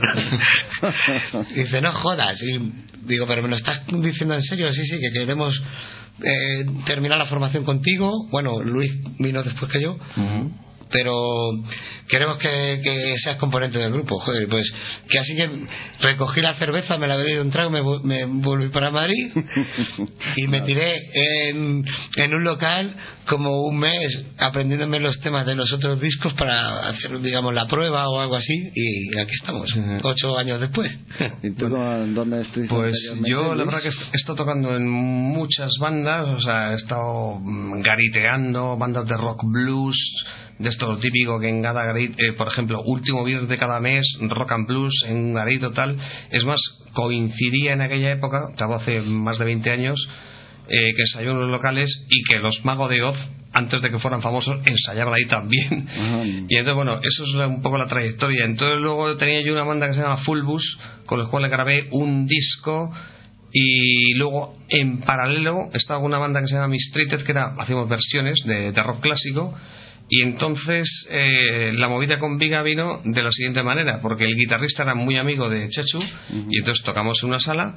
dice, no jodas. Y digo, ¿pero me lo estás diciendo en serio? Sí, sí, que queremos eh, terminar la formación contigo. Bueno, Luis vino después que yo pero queremos que, que seas componente del grupo. Joder, pues que así que recogí la cerveza, me la bebí de un trago, me, me volví para Madrid y me tiré en, en un local como un mes aprendiéndome los temas de los otros discos para hacer, digamos, la prueba o algo así y aquí estamos, ocho años después. ¿Y tú con- dónde estuviste? Pues yo la verdad que he estado tocando en muchas bandas, o sea, he estado mm, gariteando, bandas de rock blues, de esto lo típico que en cada garito, eh, por ejemplo, último viernes de cada mes, rock and blues en un garito tal. Es más, coincidía en aquella época, estaba hace más de 20 años, eh, que ensayó en los locales y que los magos de Oz, antes de que fueran famosos, ensayaban ahí también. Ajá. Y entonces, bueno, eso es un poco la trayectoria. Entonces, luego tenía yo una banda que se llama Full Bus, con los cuales grabé un disco. Y luego, en paralelo, estaba una banda que se llama Mistreated, que era, hacíamos versiones de, de rock clásico. Y entonces eh, la movida con Viga vino de la siguiente manera, porque el guitarrista era muy amigo de Chechu, y entonces tocamos en una sala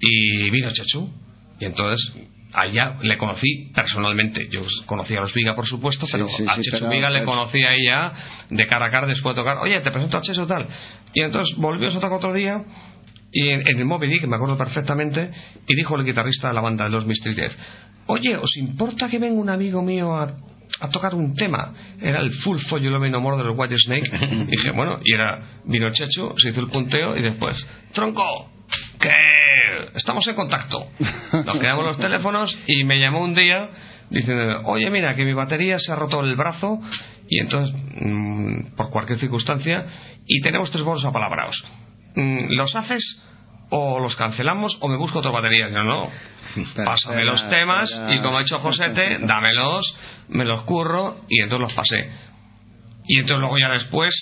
y vino Chechu. Y entonces allá le conocí personalmente. Yo conocía a los Viga, por supuesto, pero sí, a Chechu Viga le conocí a ella de cara a cara después de tocar. Oye, te presento a Chechu tal. Y entonces volvió a tocar otro día y en, en el Moby Dick, me acuerdo perfectamente, y dijo el guitarrista de la banda de los Mystery Death, oye, ¿os importa que venga un amigo mío a, a tocar un tema? Era el Full For You Love No More de los White Snake. Y dije, bueno, y era, vino el Chechu, se hizo el punteo y después, tronco, que estamos en contacto. Nos quedamos los teléfonos y me llamó un día diciendo, oye, mira, que mi batería se ha roto el brazo y entonces, mm, por cualquier circunstancia, y tenemos tres bolos apalabrados. Mm, ¿Los haces o los cancelamos o me busco otra batería? Yo no. Pásame los temas y como ha hecho Josete, dámelos, me los curro y entonces los pasé. Y entonces luego ya después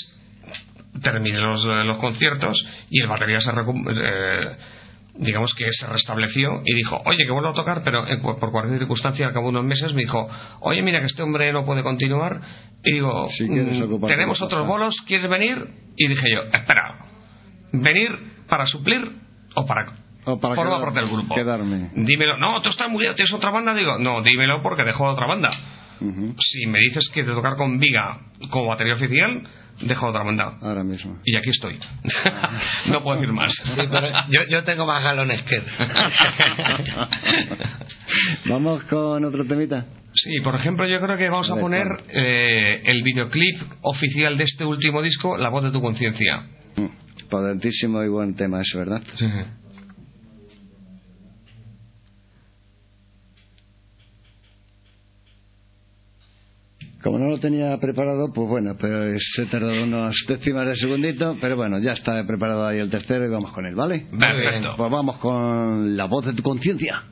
terminé los, eh, los conciertos y el batería se recu- eh, digamos que se restableció y dijo, oye, que vuelvo a tocar, pero eh, por cualquier circunstancia, al cabo de unos meses, me dijo, oye, mira que este hombre no puede continuar. Y digo, Si "Mm, tenemos otros tocar". bolos, ¿quieres venir? Y dije yo, espera, ¿venir para suplir o para O para quedar- parte del grupo? quedarme. Dímelo, no, tú estás muy bien, tienes otra banda, digo, no, dímelo porque dejo otra banda. Si me dices que de tocar con Viga como batería oficial, dejo otra banda. Ahora mismo. Y aquí estoy. no puedo decir más. Sí, pero yo, yo tengo más galones que él. Vamos con otro temita. Sí, por ejemplo, yo creo que vamos A a ver, poner eh, el videoclip oficial de este último disco, La voz de tu conciencia. Mm, Potentísimo y buen tema, eso, ¿verdad? Sí. Como no lo tenía preparado, pues bueno, pues se tardó unos décimas de segundito, pero bueno, ya está preparado ahí el tercero y vamos con él, ¿vale? Perfecto. Pues vamos con la voz de tu conciencia.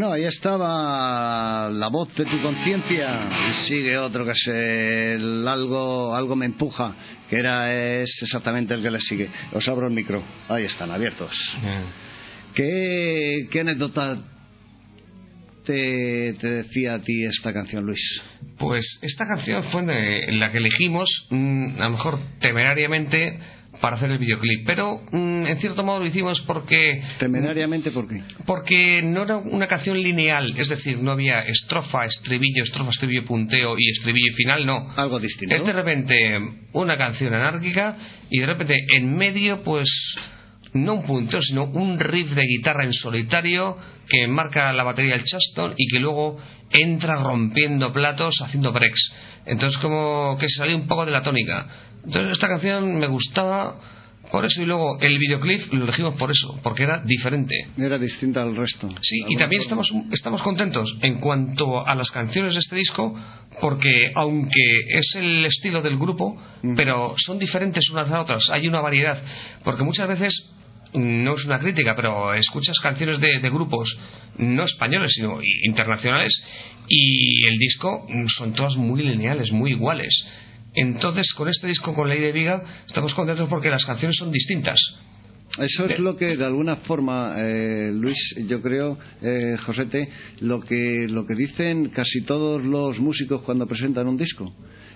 Bueno, ahí estaba la voz de tu conciencia y sigue otro que es el algo, algo me empuja, que era es exactamente el que le sigue. Os abro el micro, ahí están, abiertos. ¿Qué, qué anécdota te, te decía a ti esta canción, Luis? Pues esta canción fue de- la que elegimos, mm, a lo mejor temerariamente, para hacer el videoclip. Pero mm, en cierto modo lo hicimos porque Temerariamente, ¿por qué? porque no era una canción lineal, es decir, no había estrofa, estribillo, estrofa, estribillo, punteo y estribillo final, no. Algo distinto. Es de repente una canción anárquica y de repente en medio, pues, no un punteo, sino un riff de guitarra en solitario que marca la batería del Chaston y que luego entra rompiendo platos, haciendo breaks. Entonces, como que se salió un poco de la tónica. Entonces, esta canción me gustaba por eso y luego el videoclip lo elegimos por eso, porque era diferente. Era distinta al resto. Sí, y también forma. estamos, estamos contentos en cuanto a las canciones de este disco, porque aunque es el estilo del grupo, Ujú. pero son diferentes unas a otras, hay una variedad, porque muchas veces no es una crítica, pero escuchas canciones de, de grupos no españoles, sino internacionales, y el disco son todas muy lineales, muy iguales. Entonces, con este disco, con Ley de Viga, estamos contentos porque las canciones son distintas. Eso es lo que de alguna forma, eh, Luis, yo creo, eh, Josete, lo que, lo que dicen casi todos los músicos cuando presentan un disco.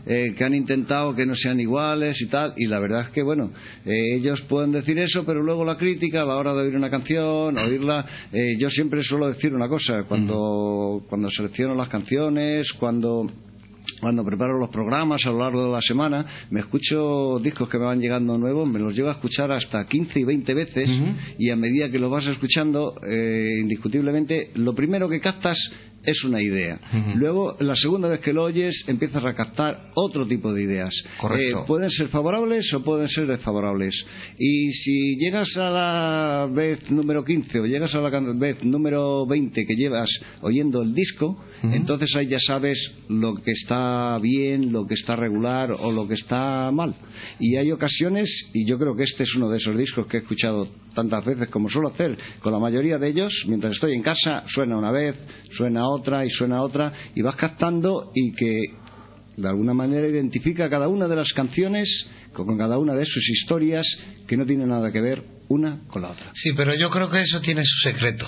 eh, que han intentado que no sean iguales y tal, y la verdad es que, bueno, eh, ellos pueden decir eso, pero luego la crítica a la hora de oír una canción, oírla, eh, yo siempre suelo decir una cosa, cuando, cuando selecciono las canciones, cuando cuando preparo los programas a lo largo de la semana, me escucho discos que me van llegando nuevos, me los llevo a escuchar hasta 15 y 20 veces Ujú. y a medida que los vas escuchando, eh, indiscutiblemente, lo primero que captas es una idea. Ujú. Luego, la segunda vez que lo oyes, empiezas a captar otro tipo de ideas. Correcto. Eh, pueden ser favorables o pueden ser desfavorables. Y si llegas a la vez número 15 o llegas a la vez número 20 que llevas oyendo el disco, Ujú. entonces ahí ya sabes lo que está bien, lo que está regular o lo que está mal. Y hay ocasiones, y yo creo que este es uno de esos discos que he escuchado tantas veces como suelo hacer con la mayoría de ellos, mientras estoy en casa, suena una vez, suena otra y suena otra, y vas captando y que de alguna manera identifica cada una de las canciones con cada una de sus historias que no tienen nada que ver una con la otra. Sí, pero yo creo que eso tiene su secreto.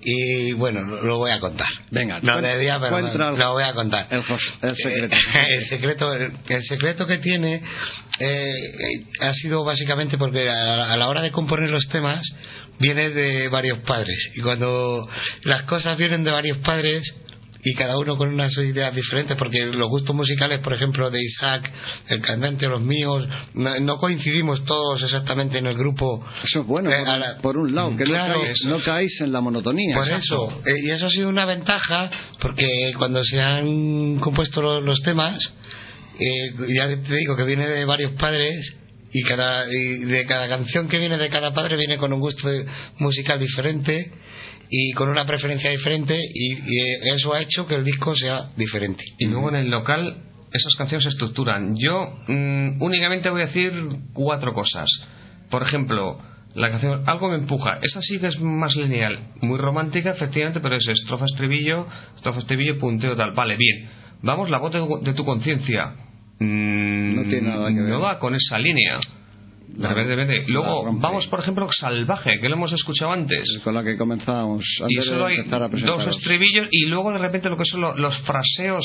Y bueno, lo, voy a contar. Venga, no debía, pero lo voy a contar. el el secreto. Eh, el secreto, el, secreto que tiene eh, eh, ha sido básicamente porque a, a la hora de componer los temas viene de varios padres y cuando las cosas vienen de varios padres y cada uno con unas ideas diferentes porque los gustos musicales por ejemplo de Isaac el cantante los míos no, no coincidimos todos exactamente en el grupo Eso es bueno, Eh, por, a la- por un lado, que Claro, no, no caéis en la monotonía. por Exacto. eso, eh, y eso ha sido una ventaja, porque cuando se han compuesto lo- los, temas, eh, ya te digo que viene de varios padres, y, cada, y de cada canción que viene de cada padre viene con un gusto musical diferente y con una preferencia diferente, y, y, eso ha hecho que el disco sea diferente. Y luego en el local esas canciones se estructuran. Yo mm, únicamente voy a decir cuatro cosas. Por ejemplo, la canción Algo me empuja. Esa sí que es más lineal. Muy romántica, efectivamente, pero es estrofa, estribillo, estrofa, estribillo, punteo, tal. Vale, bien. Vamos, la voz de, de tu conciencia. Mm, No tiene nada que ver. No va con esa línea. De La- repente, de repente. la Luego, vamos, por ejemplo, Salvaje, que lo hemos escuchado antes Con la que comenzábamos y solo de hay a dos estribillos y luego de repente lo que son lo- los fraseos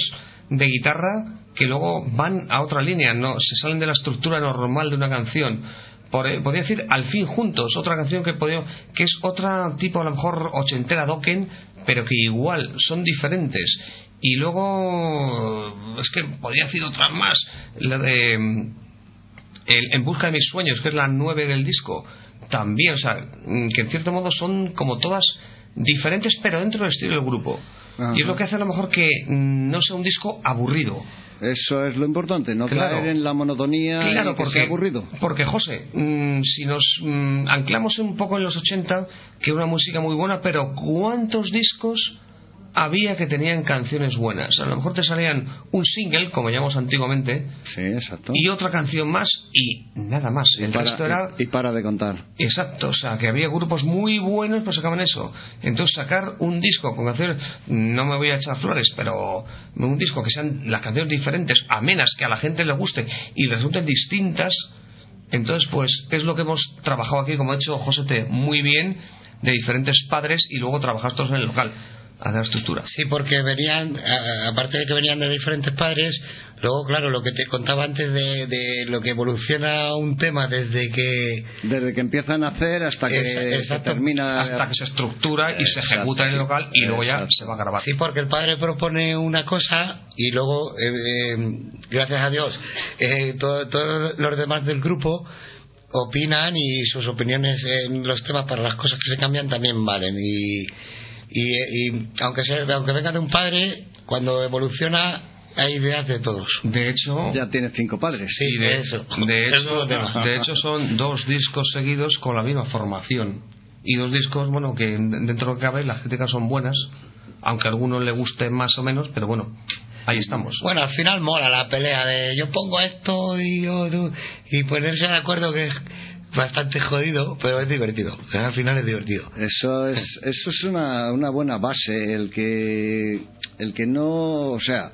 de guitarra que luego van a otra línea, no se salen de la estructura normal de una canción. Por, eh, podría decir Al fin juntos, otra canción que podía, que es otra tipo a lo mejor ochentera Dokken, pero que igual son diferentes. Y luego es que podría decir otras más, la de mm, el En busca de mis sueños, que es la nueve del disco, también, o sea, mm, que en cierto modo son como todas diferentes, pero dentro del estilo del grupo. Ajá. Y es lo que hace a lo mejor que mm, no sea un disco aburrido. Eso es lo importante, no Claro. caer en la monotonía Claro, y que porque, sea aburrido. porque José, mm, si nos mm, anclamos un poco en los 80, que era una música muy buena, pero ¿cuántos discos había que tenían canciones buenas. A lo mejor te salían un single, como llamamos antiguamente, Sí, exacto. y otra canción más y nada más. Y El para, resto era y- y para de contar. Exacto, o sea, que había grupos muy buenos pues sacaban eso. Entonces sacar un disco con canciones, no me voy a echar flores, pero un disco que sean las canciones diferentes, amenas, que a la gente le guste y resulten distintas, entonces pues es lo que hemos trabajado aquí, como ha hecho José T, muy bien, de diferentes padres y luego trabajar todos en el local, hacer la estructura. Sí, porque venían, a- aparte de que venían de diferentes padres, luego, claro, lo que te contaba antes de, de lo que evoluciona un tema desde que. Desde que empiezan a hacer hasta que se termina. Hasta que se estructura y se ejecuta en el local y luego ya Exacto. se va a grabar. Sí, porque el padre propone una cosa y luego, eh, eh, gracias a Dios, eh, todo- todos los demás del grupo opinan y sus opiniones en los temas para las cosas que se cambian también valen. Y, y, y aunque, sea, aunque venga de un padre, cuando evoluciona hay ideas de todos. De hecho, Ya tiene cinco padres. Sí, Y de, eso. de hecho, de son dos discos seguidos con la misma formación y dos discos bueno que dentro de lo que cabe las críticas son buenas aunque a algunos le guste más o menos pero bueno ahí estamos Bueno, al final mola la pelea de yo pongo esto y yo y ponerse de acuerdo que es bastante jodido, pero es divertido. Al final es divertido. Eso es, eso es una, una buena base, el que, el que no, o sea,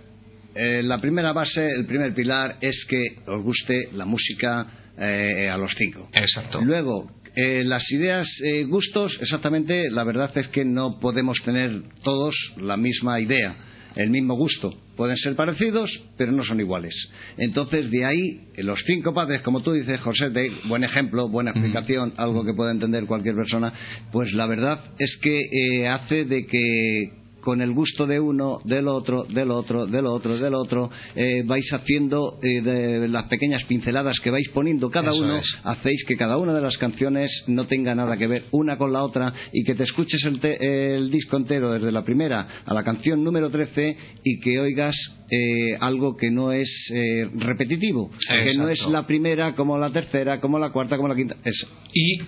eh, la primera base, el primer pilar es que os guste la música eh, a los cinco. exacto Luego, eh, las ideas, eh, gustos, exactamente, la verdad es que no podemos tener todos la misma idea, el mismo gusto. Pueden ser parecidos, pero no son iguales. Entonces, de ahí, los cinco padres, como tú dices, José, de buen ejemplo, buena explicación, algo que pueda entender cualquier persona, pues la verdad es que eh, hace de que con el gusto de uno, del otro, del otro, del otro, del otro, eh, vais haciendo eh, de las pequeñas pinceladas que vais poniendo cada Eso uno, es. hacéis que cada una de las canciones no tenga nada que ver una con la otra y que te escuches el, te- el disco entero desde la primera a la canción número 13 y que oigas eh, algo que no es eh, repetitivo, que no es la primera como la tercera, como la cuarta, como la quinta. Eso. y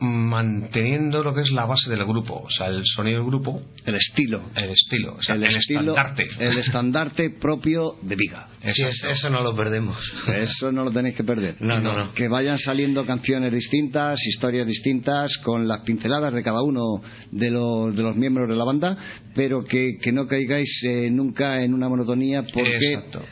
manteniendo lo que es la base del grupo o sea el sonido del grupo El estilo. el estilo o sea el, estilo, estandarte el estandarte propio de Viga. Sí, es- eso no lo perdemos. Eso no lo tenéis que perder. No, no, no. Que vayan saliendo canciones distintas, historias distintas, con las pinceladas de cada uno de los, de los miembros de la banda, pero que, que no caigáis eh, nunca en una monotonía porque Exacto.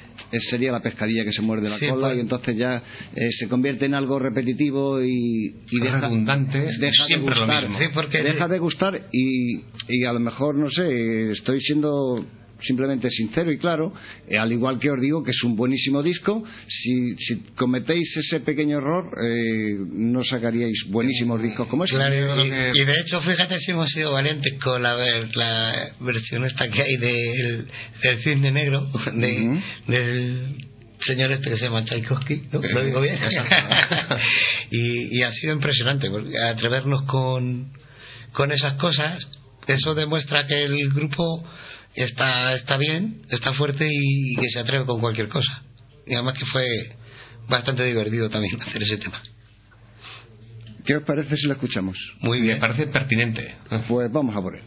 Sería la pescadilla que se muerde la Sí, cola pues. y entonces ya eh, se convierte en algo repetitivo y, y deja, Redundante, deja de siempre lo gustar. mismo. Sí, porque- deja de gustar y, y a lo mejor, no sé, estoy siendo simplemente sincero y claro, eh, al igual que os digo que es un buenísimo disco, si, si cometéis ese pequeño error, eh, no sacaríais buenísimos discos como ese. Claro, y, que- y de hecho, fíjate si hemos sido valientes con la, ver- la versión esta que hay del, del cisne negro, de- del señor este que se llama Tchaikovsky, ¿no? ¿Lo digo bien? Y, y ha sido impresionante, porque atrevernos con, con esas cosas, eso demuestra que el grupo está, está bien, está fuerte y, que se atreve con cualquier cosa. Y además que fue bastante divertido también hacer ese tema. ¿Qué os parece si lo escuchamos? Muy me bien. parece pertinente Pues vamos a por él.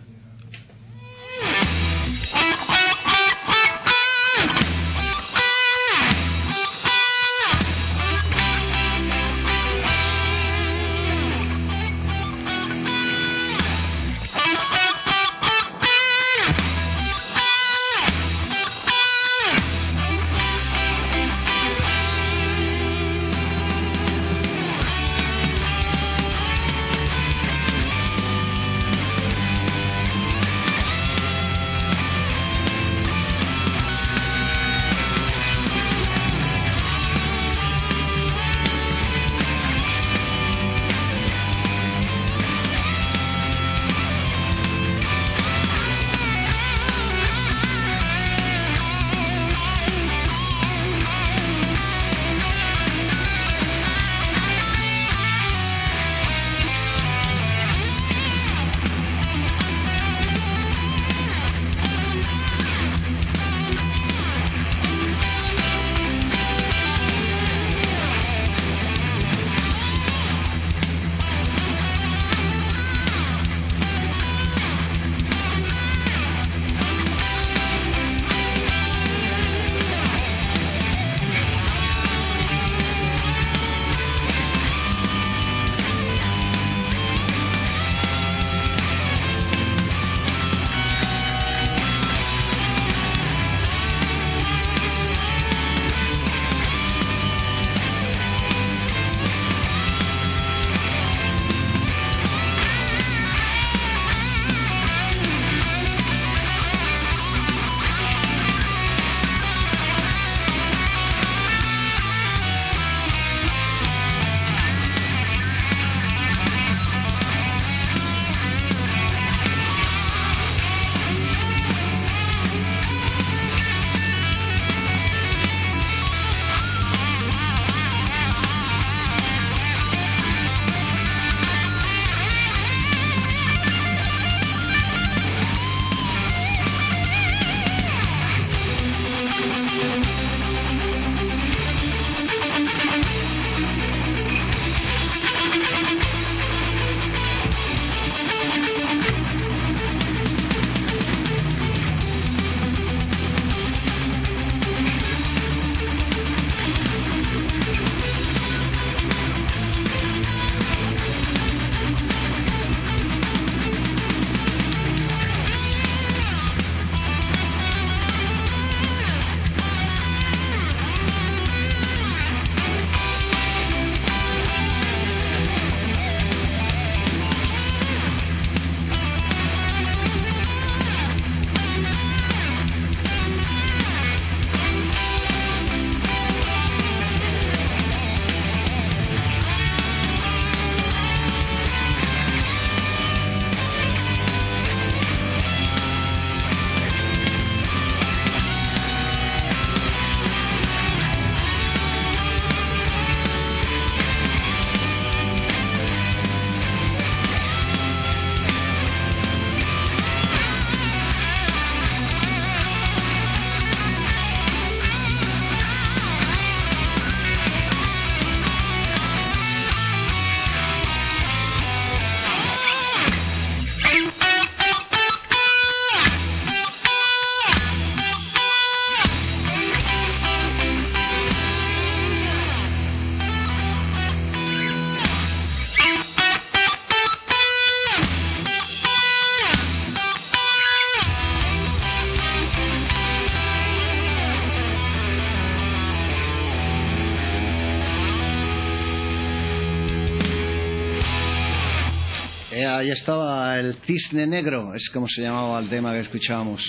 Ahí estaba el cisne negro, es como se llamaba el tema que escuchábamos.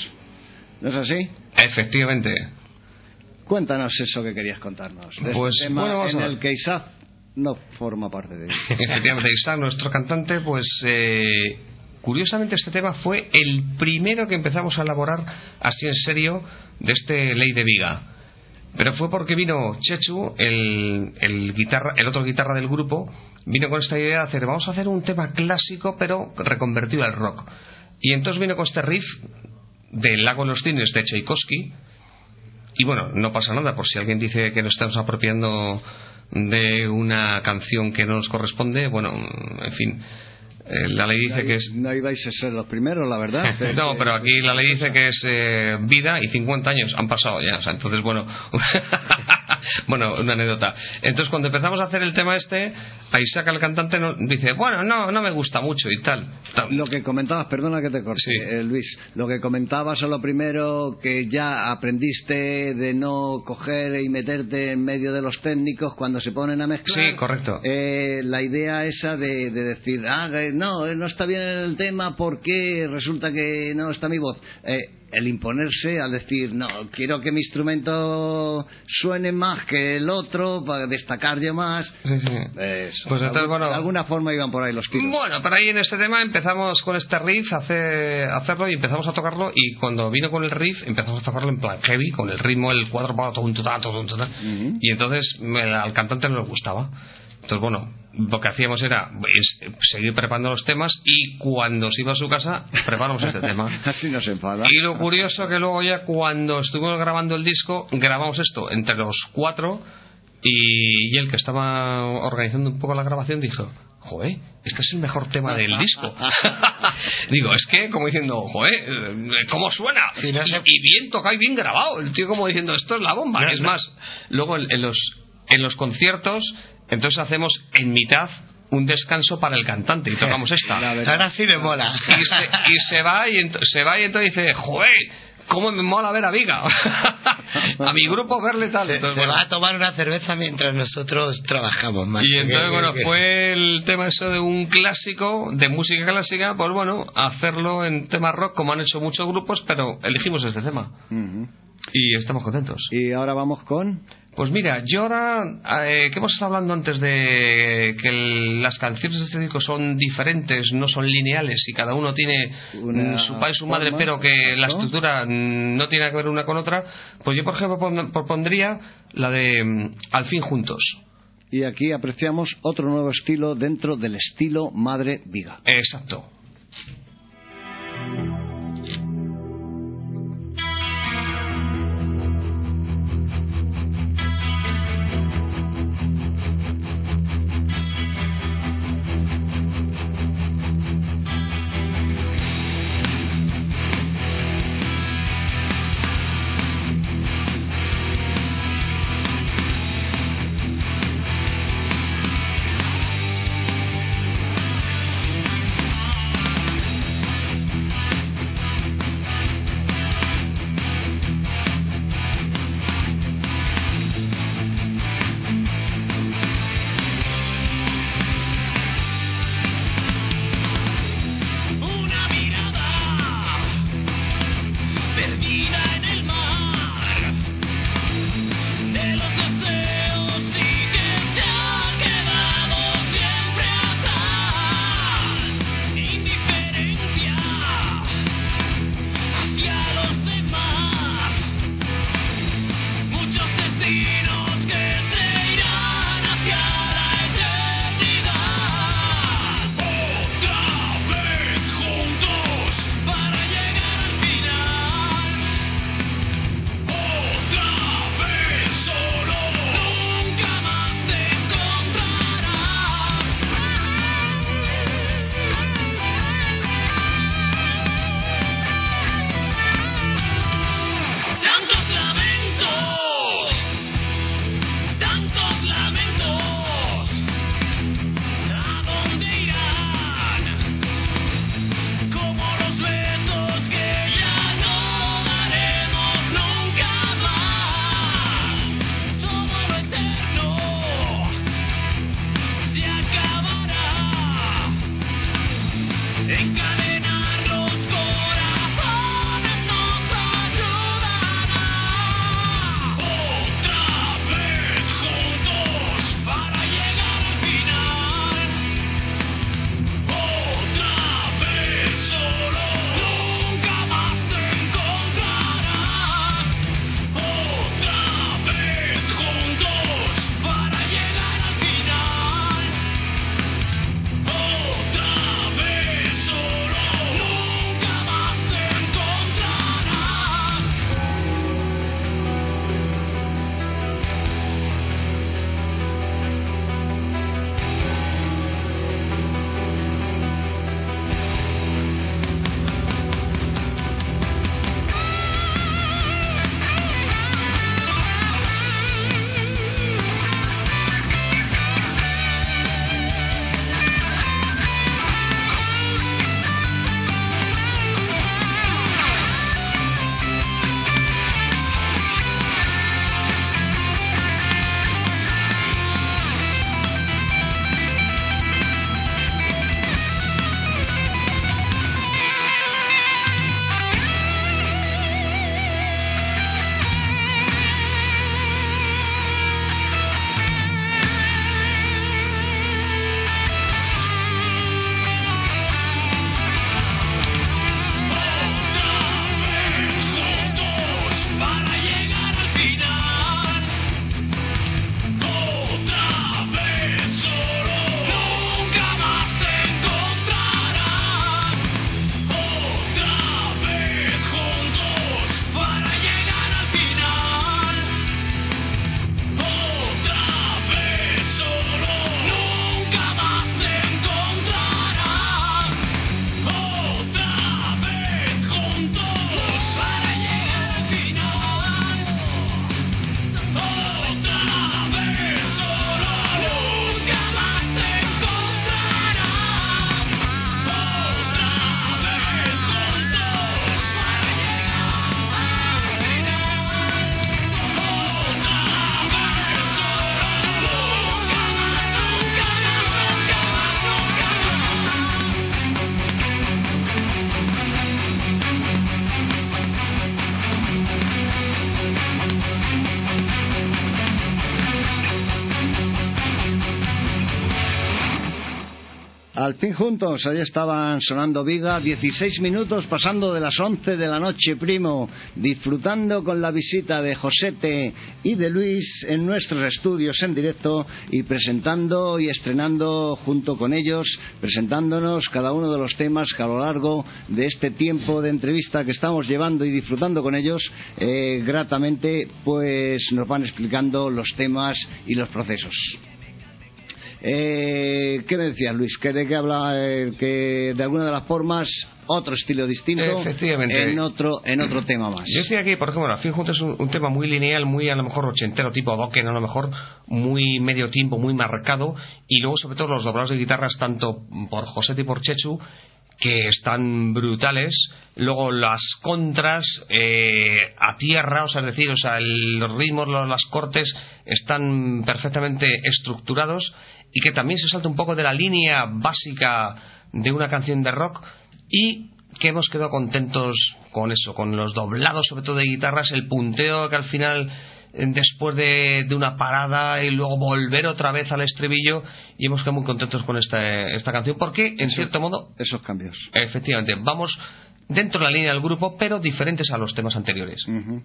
¿No es así? Efectivamente. Cuéntanos eso que querías contarnos. De Pues, este tema bueno, vamos en a ver. el que Isaac no forma parte de él. Efectivamente, Isaac, nuestro cantante, pues eh, curiosamente este tema fue el primero que empezamos a elaborar así en serio de este Ley de Viga. Pero fue porque vino Chechu, el, el, guitarra, el otro guitarra del grupo, vino con esta idea de hacer, vamos a hacer un tema clásico pero reconvertido al rock. Y entonces vino con este riff del Lago de los Cines de Tchaikovsky, y bueno, no pasa nada, por si alguien dice que nos estamos apropiando de una canción que no nos corresponde, bueno, en fin, la ley dice que es... No ibais a ser los primeros, la verdad. No, pero aquí la ley dice que es eh, vida y 50 años han pasado ya, o sea, entonces bueno, bueno, una anécdota. Entonces cuando empezamos a hacer el tema este, ahí saca el cantante nos dice, bueno, no, no me gusta mucho y tal. tal. Lo que comentabas, perdona que te corte, Sí. eh, Luis, lo que comentabas a lo primero que ya aprendiste de no coger y meterte en medio de los técnicos cuando se ponen a mezclar. Sí, correcto. Eh, la idea esa de, de decir, ah, eh, no, no está bien el tema porque resulta que no está mi voz. Eh, el imponerse al decir, no, quiero que mi instrumento suene más que el otro para destacar yo más. Sí, sí. Eso. Pues entonces, de, bueno- de alguna forma iban por ahí los tiros. Bueno, pero ahí en este tema empezamos con este riff a hacerlo y empezamos a tocarlo y cuando vino con el riff empezamos a tocarlo en plan heavy, con el ritmo, el cuadro, y entonces me- al cantante no le gustaba. Entonces, bueno, lo que hacíamos era es, seguir preparando los temas y cuando se iba a su casa preparamos este tema. Así enfada. Y lo curioso que luego ya cuando estuvimos grabando el disco, grabamos esto entre los cuatro y, y el que estaba organizando un poco la grabación dijo, joder, este es el mejor tema del disco. Digo, es que como diciendo, joder, eh, ¿cómo suena? Y, bien tocado y bien grabado. El tío como diciendo, esto es la bomba. No, es no. más, luego en, en los, en los conciertos, entonces hacemos en mitad un descanso para el cantante y tocamos esta. Ahora sí me mola. y se, y se va y se va y entonces dice joder cómo me mola ver a Viga a mi grupo verle tal Se, Entonces, se bueno, va a tomar una cerveza mientras nosotros trabajamos más. y entonces Que- bueno que- fue el tema eso de un clásico de música clásica pues bueno hacerlo en tema rock como han hecho muchos grupos pero elegimos este tema. Y estamos contentos Y ahora vamos con... pues mira, yo ahora, eh, que hemos estado hablando antes de que el- las canciones de este disco son diferentes, no son lineales y cada uno tiene Una mm, su padre y su madre, pero que la estructura mm, no tiene que ver una con otra, pues yo por ejemplo pon- propondría la de mm, Al fin juntos. Y aquí apreciamos otro nuevo estilo dentro del estilo Madre Viga. Exacto. Fin juntos, ahí estaban sonando Viga, 16 minutos pasando de las 11 de la noche, primo, disfrutando con la visita de Josete y de Luis en nuestros estudios en directo y presentando y estrenando junto con ellos, presentándonos cada uno de los temas que a lo largo de este tiempo de entrevista que estamos llevando y disfrutando con ellos, eh, gratamente, pues nos van explicando los temas y los procesos. Eh, ¿Qué me decías, Luis? ¿Que ¿De qué eh, que de alguna de las formas otro estilo distinto Efectivamente. en otro en otro tema más. Yo estoy aquí, por ejemplo, al fin juntos es un, un tema muy lineal, muy a lo mejor ochentero, tipo Dokken, a lo mejor muy medio tiempo, muy marcado, y luego sobre todo los doblados de guitarras, tanto por José y por Chechu, que están brutales. Luego las contras eh, a tierra, o sea, es decir, o sea, el- los ritmos, los- las cortes están perfectamente estructurados y que también se salta un poco de la línea básica de una canción de rock y que hemos quedado contentos con eso, con los doblados sobre todo de guitarras, el punteo que al final después de, de una parada y luego volver otra vez al estribillo y hemos quedado muy contentos con esta, esta canción porque en cierto modo Esos cambios. efectivamente vamos dentro de la línea del grupo pero diferentes a los temas anteriores Ujú.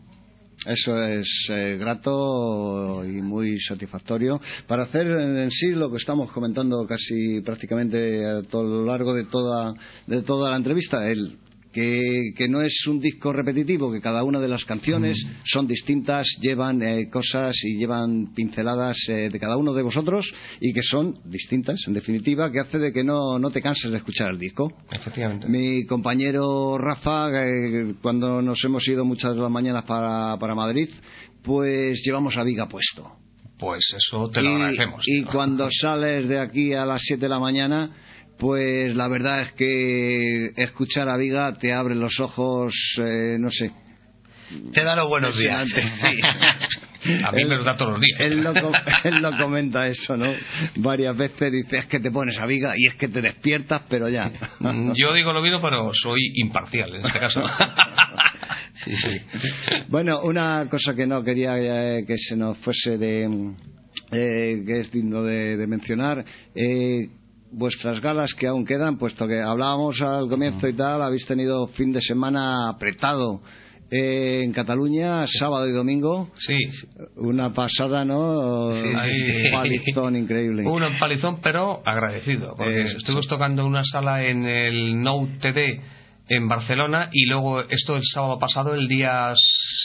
Eso es eh, grato y muy satisfactorio para hacer en en sí lo que estamos comentando casi prácticamente a todo lo largo de toda de toda la entrevista, el que, que no es un disco repetitivo, que cada una de las canciones son distintas, llevan eh, cosas y llevan pinceladas eh, de cada uno de vosotros y que son distintas, en definitiva, que hace de que no, no te canses de escuchar el disco. efectivamente Mi compañero Rafa, eh, cuando nos hemos ido muchas de las mañanas para, para Madrid, pues llevamos a Viga puesto. pues eso te lo y, agradecemos y cuando sales de aquí a las 7 de la mañana, pues la verdad es que escuchar a Viga te abre los ojos, eh, no sé. Te da los buenos días. Sí. A mí me lo da todos los días. Él lo, com- él lo comenta eso, ¿no? Varias veces dice, es que te pones a viga y es que te despiertas, pero ya. Mm, Yo digo lo mismo, pero soy imparcial en este caso. Sí, sí. Bueno, una cosa que no quería eh, que se nos fuese de. eh, que es digno de, de mencionar. eh, vuestras galas que aún quedan, puesto que hablábamos al comienzo y tal, habéis tenido fin de semana apretado eh, en Cataluña, sábado y domingo. Sí, Una pasada, ¿no? Sí, Un palizón increíble. un empalizón, pero agradecido, porque Eh, estuvimos tocando una sala en el Nou TD en Barcelona y luego esto el sábado pasado, el día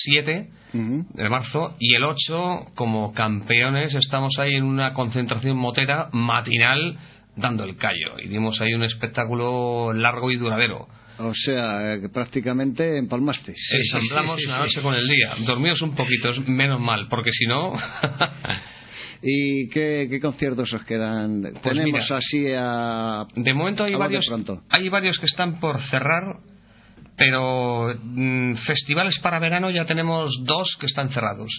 7 Ujú. de marzo, y el 8, como campeones, estamos ahí en una concentración motera matinal dando el callo y dimos ahí un espectáculo largo y duradero. O sea, eh, que prácticamente empalmasteis. Ensamblamos sí, sí, la sí. noche con el día. Dormimos un poquito, es menos mal, porque si no. ¿Y qué, qué conciertos os quedan? Tenemos Pues mira, así a... de momento hay varios, pronto. hay varios que están por cerrar, pero mm, festivales para verano ya tenemos dos que están cerrados.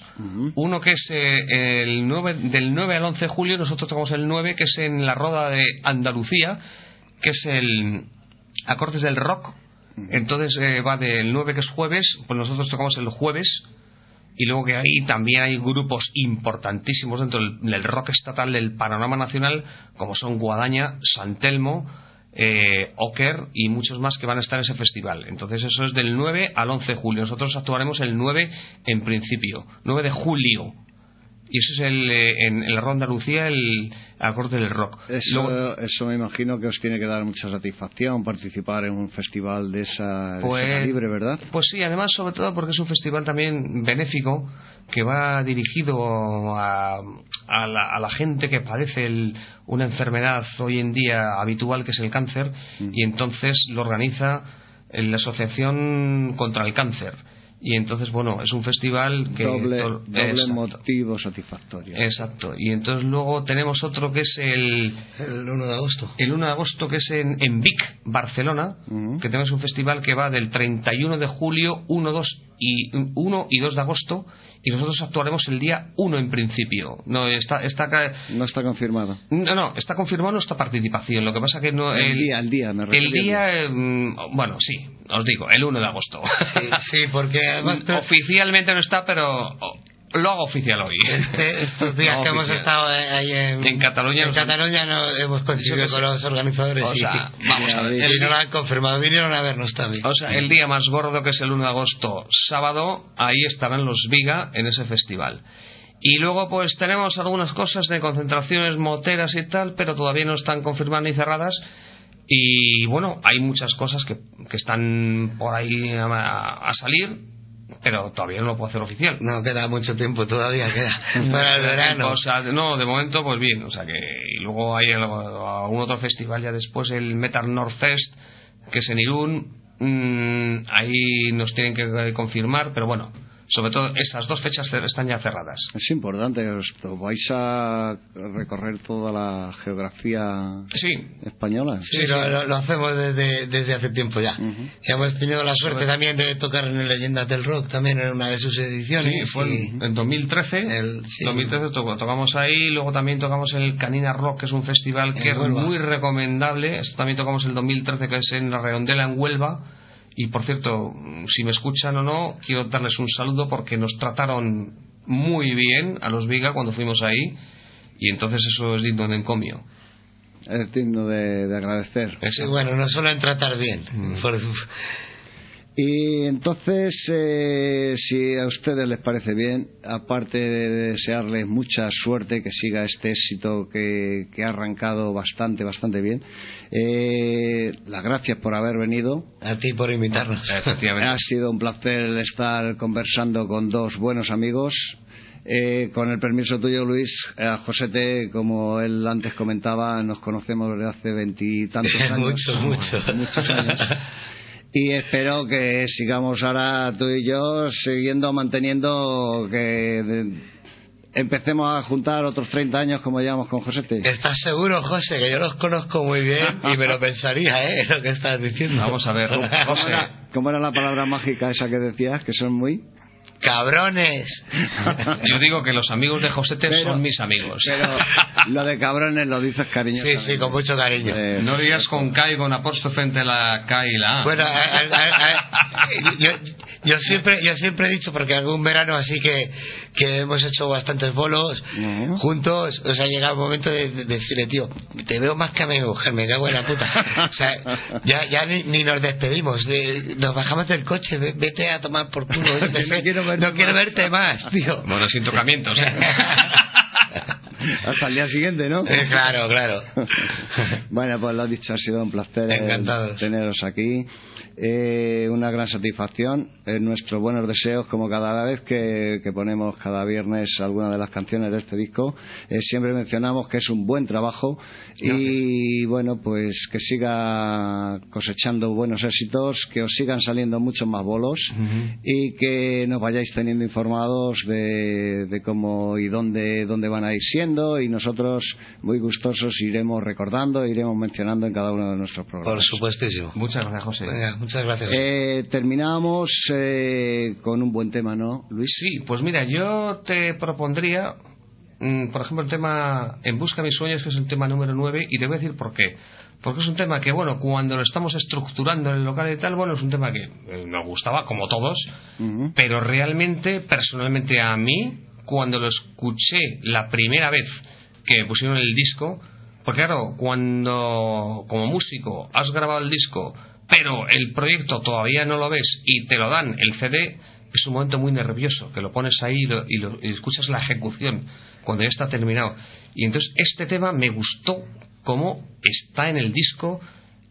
Uno que es eh, el 9, del 9 al 11 de julio, nosotros tocamos el 9, que es en la Roda de Andalucía, que es el Acordes del Rock. Entonces eh, va del 9, que es jueves, pues nosotros tocamos el jueves. Y luego que ahí también hay grupos importantísimos dentro del, del rock estatal del panorama nacional, como son Guadaña, San Telmo, eh, Oker y muchos más que van a estar en ese festival. Entonces eso es del 9 al 11 de julio. Nosotros actuaremos el 9 en principio, 9 de julio. Y eso es el, eh, en, en la Ronda Lucía el acorde del rock. Eso, Luego- eso me imagino que os tiene que dar mucha satisfacción participar en un festival de, esa, de ese Pues- calibre, ¿verdad? Pues sí, además, sobre todo porque es un festival también benéfico que va dirigido a, a la, a la gente que padece el- una enfermedad hoy en día habitual que es el cáncer y entonces lo organiza eh, la Asociación contra el Cáncer. Y entonces, bueno, es un festival que... doble doble Exacto. motivo satisfactorio. Exacto. Y entonces luego tenemos otro que es el, El 1 de agosto. el 1 de agosto, que es en, en Vic, Barcelona, Ujú. que tenemos un festival que va del 31 de julio, 1, 2 y, 1 y 2 de agosto, y nosotros actuaremos el día 1 en principio. No está, está No está confirmado. no, no, está confirmada nuestra participación. Lo que pasa que no. El día, el día, me refiero El día, eh, mm, bueno, sí, os digo, el 1 de agosto. Sí, sí, porque además Oficialmente no está, pero oh, lo hago oficial hoy. este- estos días No que hemos estado eh, ahí en, En Cataluña en nos- Cataluña no, hemos coincidido con los organizadores O y, sea, vamos a ver, y el no lo han confirmado, vinieron a vernos también. O sea, el día más gordo que es el 1 de agosto, sábado, ahí estarán los Viga en ese festival. Y luego pues tenemos algunas cosas de concentraciones moteras y tal, pero todavía no están confirmadas ni cerradas. Y bueno, hay muchas cosas que, que están por ahí a, a salir, pero todavía no lo puedo hacer oficial. No queda mucho tiempo todavía, queda para el verano. O sea, no, de momento, pues bien. O sea que y luego hay algún otro festival ya después, el Metal North Fest, que es en Irún. Mm, ahí nos tienen que confirmar, pero bueno, sobre todo esas dos fechas están ya cerradas. Es importante, os- vais a recorrer toda la geografía Sí, española. Sí, lo, lo- lo hacemos desde, desde hace tiempo ya. Ujú. Y hemos tenido la suerte también de tocar en Leyendas del Rock, también en una de sus ediciones. sí, fue en, en 2013. El- sí. 2013 to- tocamos ahí, luego también tocamos el Canina Rock, que es un festival que En es muy recomendable. Esto también tocamos el 2013, que es en la Redondela, en Huelva. Y por cierto, si me escuchan o no, quiero darles un saludo porque nos trataron muy bien a los Viga cuando fuimos ahí. Y entonces eso es digno de encomio. Es digno de, de agradecer. Sí, bueno, no solo en tratar bien. Mm. por- Y entonces, eh, si a ustedes les parece bien, aparte de desearles mucha suerte, que siga este éxito que, que ha arrancado bastante, bastante bien, eh, las gracias por haber venido. a ti por invitarnos. Efectivamente. Ha sido un placer estar conversando con dos buenos amigos. Eh, con el permiso tuyo, Luis, eh, a Josete, como él antes comentaba, nos conocemos desde hace veintitantos años. Muchos, muchos. Muchos años. Y espero que sigamos ahora tú y yo siguiendo manteniendo que de- empecemos a juntar otros 30 años como llevamos con Josete. ¿Estás seguro, José? Que yo los conozco muy bien y me lo pensaría, ¿eh? Lo que estás diciendo. Vamos a ver, ¿Cómo José. era, cómo era la palabra mágica esa que decías? Que son muy... cabrones. Yo digo que los amigos de Josete Pero- son mis amigos. Pero lo de cabrones lo dices Sí, cariñosamente. sí, con mucho cariño. Eh, No digas con K y con apóstrofe entre la K y la A. Bueno, a- a- a- a- yo, yo siempre yo siempre he dicho, porque algún verano así que, que hemos hecho bastantes bolos juntos, o sea, llega el momento de, de decirle, tío, te veo más que a mi mujer, me cago en la puta. O sea, ya, ya ni, ni nos despedimos, de- nos bajamos del coche, ve- vete a tomar por culo. yo quiero no quiero verte más, tío. Bueno, sin tocamientos. ¿eh? Hasta el día siguiente, ¿no? Claro, claro. Bueno, pues lo dicho, ha sido un placer eh, Encantados. teneros aquí. Eh, una gran satisfacción. Eh, nuestros buenos deseos, como cada vez que, que ponemos cada viernes alguna de las canciones de este disco, eh, siempre mencionamos que es un buen trabajo y bueno, pues que siga cosechando buenos éxitos, que os sigan saliendo muchos más bolos y que nos vayáis teniendo informados de, de cómo y dónde, dónde van a ir siendo y nosotros muy gustosos iremos recordando, iremos mencionando en cada uno de nuestros Por programas. supuestísimo. Muchas gracias, José. Venga, muchas gracias. Eh, terminamos eh, con un buen tema, ¿no, Luis? Sí, pues mira, yo te propondría, mm, por ejemplo, el tema En busca de mis sueños, que es el tema número 9, y te voy a decir por qué. Porque es un tema que, bueno, cuando lo estamos estructurando en el local y tal, bueno, es un tema que eh, nos gustaba, como todos, Ujú. pero realmente, personalmente a mí, cuando lo escuché la primera vez que pusieron el disco, porque claro, cuando como músico has grabado el disco, pero el proyecto todavía no lo ves y te lo dan el CD, es un momento muy nervioso, que lo pones ahí y, lo- y lo- escuchas la ejecución cuando ya está terminado. Y entonces este tema me gustó cómo está en el disco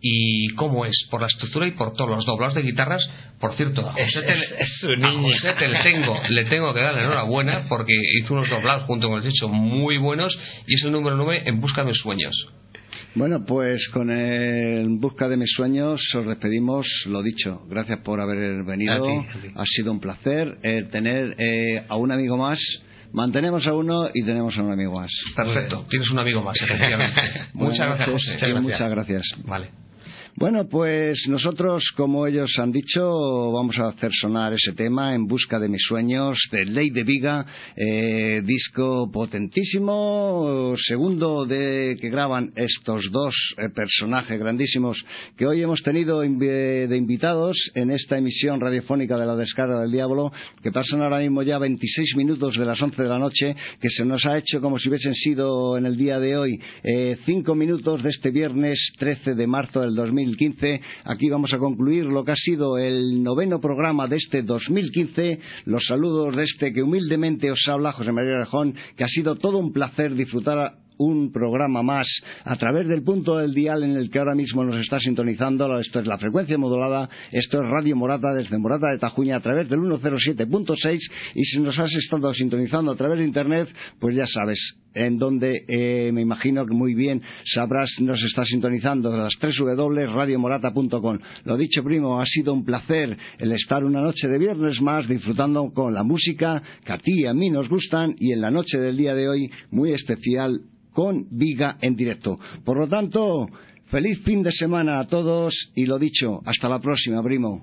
y cómo es, por la estructura y por todos los doblados de guitarras. Por cierto, a José, te, Es- es su a niña. José te le tengo, le tengo que dar la enhorabuena porque hizo unos doblados junto con el hecho muy buenos y es el número 9 en busca de mis sueños. Bueno, pues con el En busca de mis sueños os despedimos, lo dicho. Gracias por haber venido. A ti, a ti. Ha sido un placer eh, tener eh, a un amigo más. Mantenemos a uno y tenemos a un amigo más. Perfecto, tienes un amigo más, efectivamente. Muchas gracias, José. y gracias. Muchas gracias. Vale. Bueno, pues nosotros, como ellos han dicho, vamos a hacer sonar ese tema en busca de mis sueños de Ley de Viga, eh, disco potentísimo, segundo de que graban estos dos eh, personajes grandísimos que hoy hemos tenido de invitados en esta emisión radiofónica de la descarga del diablo, que pasan ahora mismo ya 26 minutos de las 11 de la noche, que se nos ha hecho como si hubiesen sido en el día de hoy eh, cinco minutos de este viernes 13 de marzo del 2015. Aquí vamos a concluir lo que ha sido el noveno programa de este 2015. Los saludos de este que humildemente os habla José María Rejón, que ha sido todo un placer disfrutar un programa más a través del punto del dial en el que ahora mismo nos está sintonizando. Esto es la frecuencia modulada, esto es Radio Morata desde Morata de Tajuña a través del 107.6 y si nos has estado sintonizando a través de Internet, pues ya sabes en donde eh, me imagino que muy bien sabrás nos está sintonizando las tres radiomorata.com. Lo dicho, primo, ha sido un placer el estar una noche de viernes más disfrutando con la música que a ti y a mí nos gustan y en la noche del día de hoy muy especial con Viga en directo. Por lo tanto, feliz fin de semana a todos y lo dicho, hasta la próxima, primo.